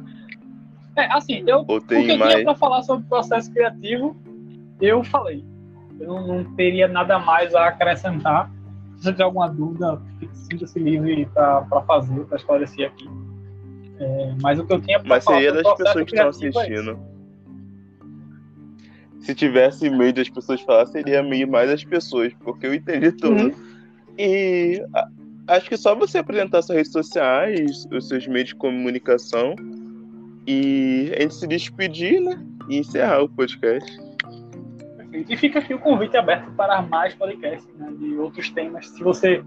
É, assim, eu, o que eu tem tinha mais. para falar sobre processo criativo, eu falei. Eu não teria nada mais a acrescentar. Se você tiver alguma dúvida, sinta-se livre para fazer, para esclarecer aqui. É, mas o que eu tinha para Mas falar seria sobre das pessoas que estão é assistindo. Se tivesse meio das pessoas falar, seria meio mais das pessoas, porque eu entendi tudo. Uhum. E a- acho que só você apresentar suas redes sociais, os seus meios de comunicação, e a gente se despedir, né? E encerrar o podcast. E fica aqui o convite aberto para mais podcasts né, de outros temas. Se você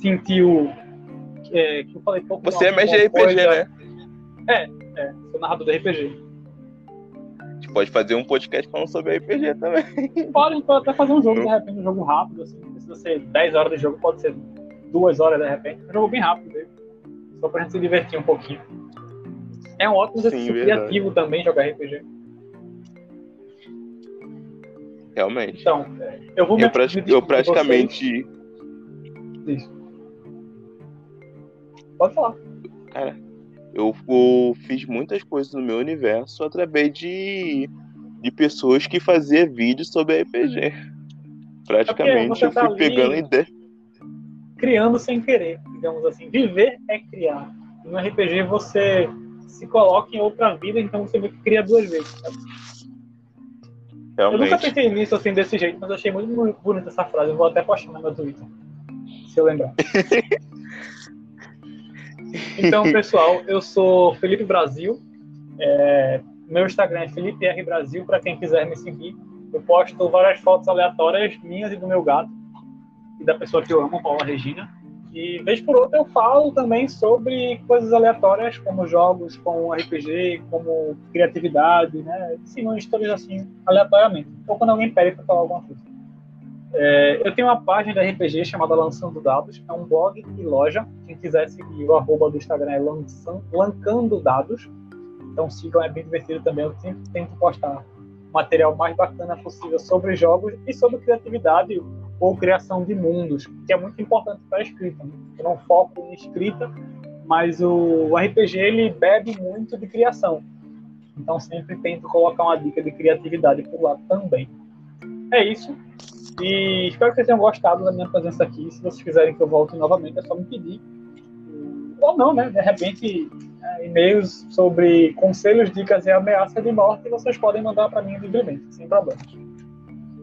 sentiu é, que eu falei pouco Você é mestre de RPG, coisa- né? É, sou narrador de RPG. A gente pode fazer um podcast falando sobre RPG também. Pode, pode até fazer um jogo, de repente, um jogo rápido, assim, não precisa ser 10 horas de jogo, pode ser 2 horas de repente. Um jogo bem rápido mesmo. Só pra gente se divertir um pouquinho. É um ótimo exercício criativo também jogar RPG. Realmente. Então, é, eu vou me Eu, pra- me eu praticamente. Isso. Pode falar. Eu, eu fiz muitas coisas no meu universo através de, de pessoas que faziam vídeos sobre RPG. Praticamente você eu tá fui ali- pegando ideia. Criando sem querer, digamos assim. Viver é criar. No RPG você se coloca em outra vida, então você cria duas vezes. sabe? Eu nunca Realmente. pensei nisso assim desse jeito, mas achei muito mu- bonita essa frase. Eu vou até postar no meu Twitter. Se eu lembrar. então, pessoal, eu sou Felipe Brasil. É, meu Instagram é Felipe R Brasil, para quem quiser me seguir. Eu posto várias fotos aleatórias minhas e do meu gato e da pessoa que eu amo, Paula Regina. E vez por outra eu falo também sobre coisas aleatórias, como jogos, como RPG, como criatividade, né? Ensino histórias assim, aleatoriamente. Ou quando alguém pede para falar alguma coisa. É, eu tenho uma página de RPG chamada Lançando Dados, é um blog e loja. Quem quiser seguir, o arroba do Instagram é lançan- Lancando Dados. Então sigam, é bem divertido também. Eu sempre tento postar material mais bacana possível sobre jogos e sobre criatividade ou criação de mundos, que é muito importante para a escrita. Né? Eu não foco em escrita, mas o RPG ele bebe muito de criação. Então sempre tento colocar uma dica de criatividade por lá também. É isso. E espero que vocês tenham gostado da minha presença aqui. Se vocês quiserem que eu volte novamente, é só me pedir. Ou não, né? De repente, é, e-mails sobre conselhos, dicas e ameaça de morte, vocês podem mandar para mim livremente, sem problemas.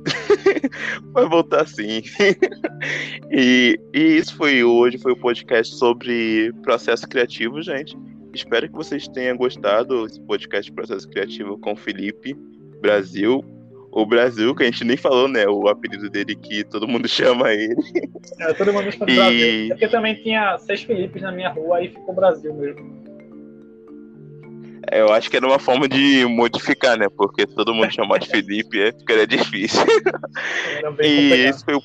Vai voltar sim. e, e isso foi hoje, foi o podcast sobre processo criativo, gente. Espero que vocês tenham gostado desse podcast de processo criativo com o Felipe Brasil. O Brasil, que a gente nem falou, né? O apelido dele que todo mundo chama ele. É, todo mundo no E- Brasil. É porque também tinha seis Filipes na minha rua, aí ficou Brasil mesmo. É, Eu acho que era uma forma de modificar, né? Porque todo mundo chamar de Felipe é, ficaria difícil. Era bem E esse foi o.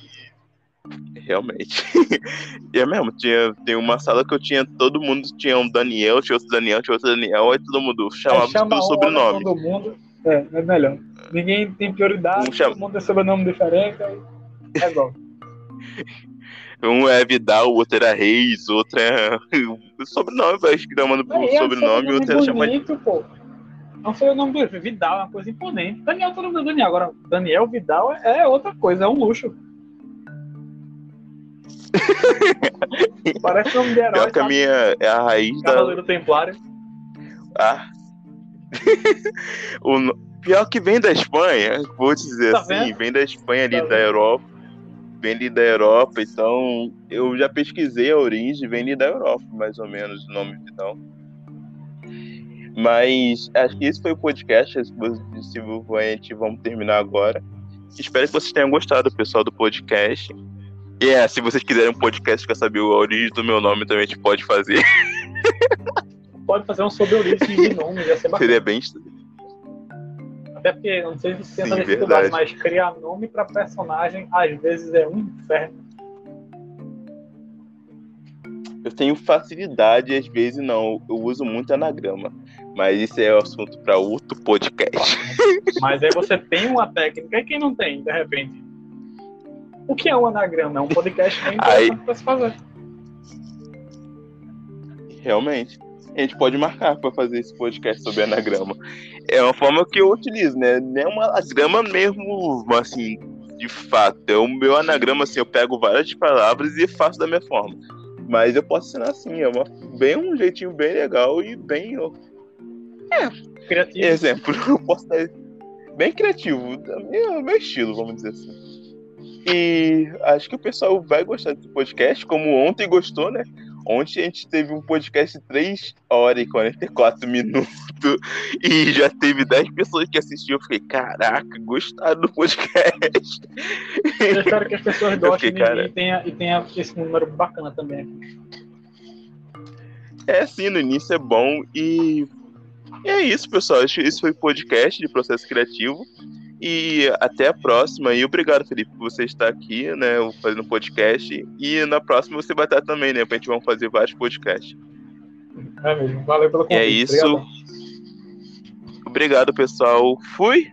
Realmente. E é mesmo, tinha, tem uma sala que eu tinha, todo mundo tinha um Daniel, tinha outro Daniel, tinha outro Daniel, aí todo mundo chamava Aí chama pelo um, sobrenome. Todo mundo, é, é melhor. Ninguém tem prioridade, Um chama- todo mundo tem sobrenome diferente, aí resolve. Um é Vidal, o outro era Reis, o outro é. Sobrenome, vai chamando Aí, o é um sobrenome, o outro era chamado. Não foi o nome do Vidal, é uma coisa imponente. Daniel, todo mundo Daniel. Agora, Daniel Vidal é é outra coisa, é um luxo. Parece nome de herói, Pior que a sabe? minha é a raiz da. Cavaleiro Templário. Ah. o Pior que vem da Espanha, vou dizer Tá assim, vendo? vem da Espanha ali, Tá da vendo? Europa. Vem da Europa, então eu já pesquisei a origem, vem da Europa, mais ou menos, o nome Vidal. Mas acho que esse foi o podcast. Se a gente vamos terminar agora. Espero que vocês tenham gostado, pessoal, do podcast. E é, se vocês quiserem um podcast que saber a origem do meu nome, também a gente pode fazer. Pode fazer um sobre a origem de nome, ia ser bacana. Seria bem. Até porque, não sei se você pensa dificuldade, mas criar nome para personagem às vezes é um inferno. Eu tenho facilidade, às vezes não. Eu uso muito anagrama. Mas isso é assunto para outro podcast. Mas aí você tem uma técnica e quem não tem, de repente. O que é um anagrama? É um podcast bem interessante aí... para se fazer. Realmente. A gente pode marcar para fazer esse podcast sobre anagrama. É uma forma que eu utilizo, né? Não é uma anagrama mesmo, assim, de fato. É o meu anagrama, assim, eu pego várias palavras e faço da minha forma. Mas eu posso ensinar assim, é uma, bem um jeitinho bem legal e bem. É, criativo. Exemplo, eu posso dar bem criativo, meu, meu estilo, vamos dizer assim. E acho que o pessoal vai gostar desse podcast, como ontem gostou, né? Ontem a gente teve um podcast de 3 horas e 44 minutos e já teve 10 pessoas que assistiram. Eu fiquei, caraca, gostaram do podcast. Eu espero que as pessoas gostem fiquei, cara... e, tenha, e tenha esse número bacana também. É, sim, no início é bom. E, e é isso, pessoal. Esse foi o podcast de processo criativo. E até a próxima. E obrigado, Felipe, por você estar aqui, né? Fazendo podcast. E na próxima você vai estar também, né? Pra gente vamos fazer vários podcasts. É mesmo. Valeu pelo convite. E é isso. Obrigado. obrigado, pessoal. Fui.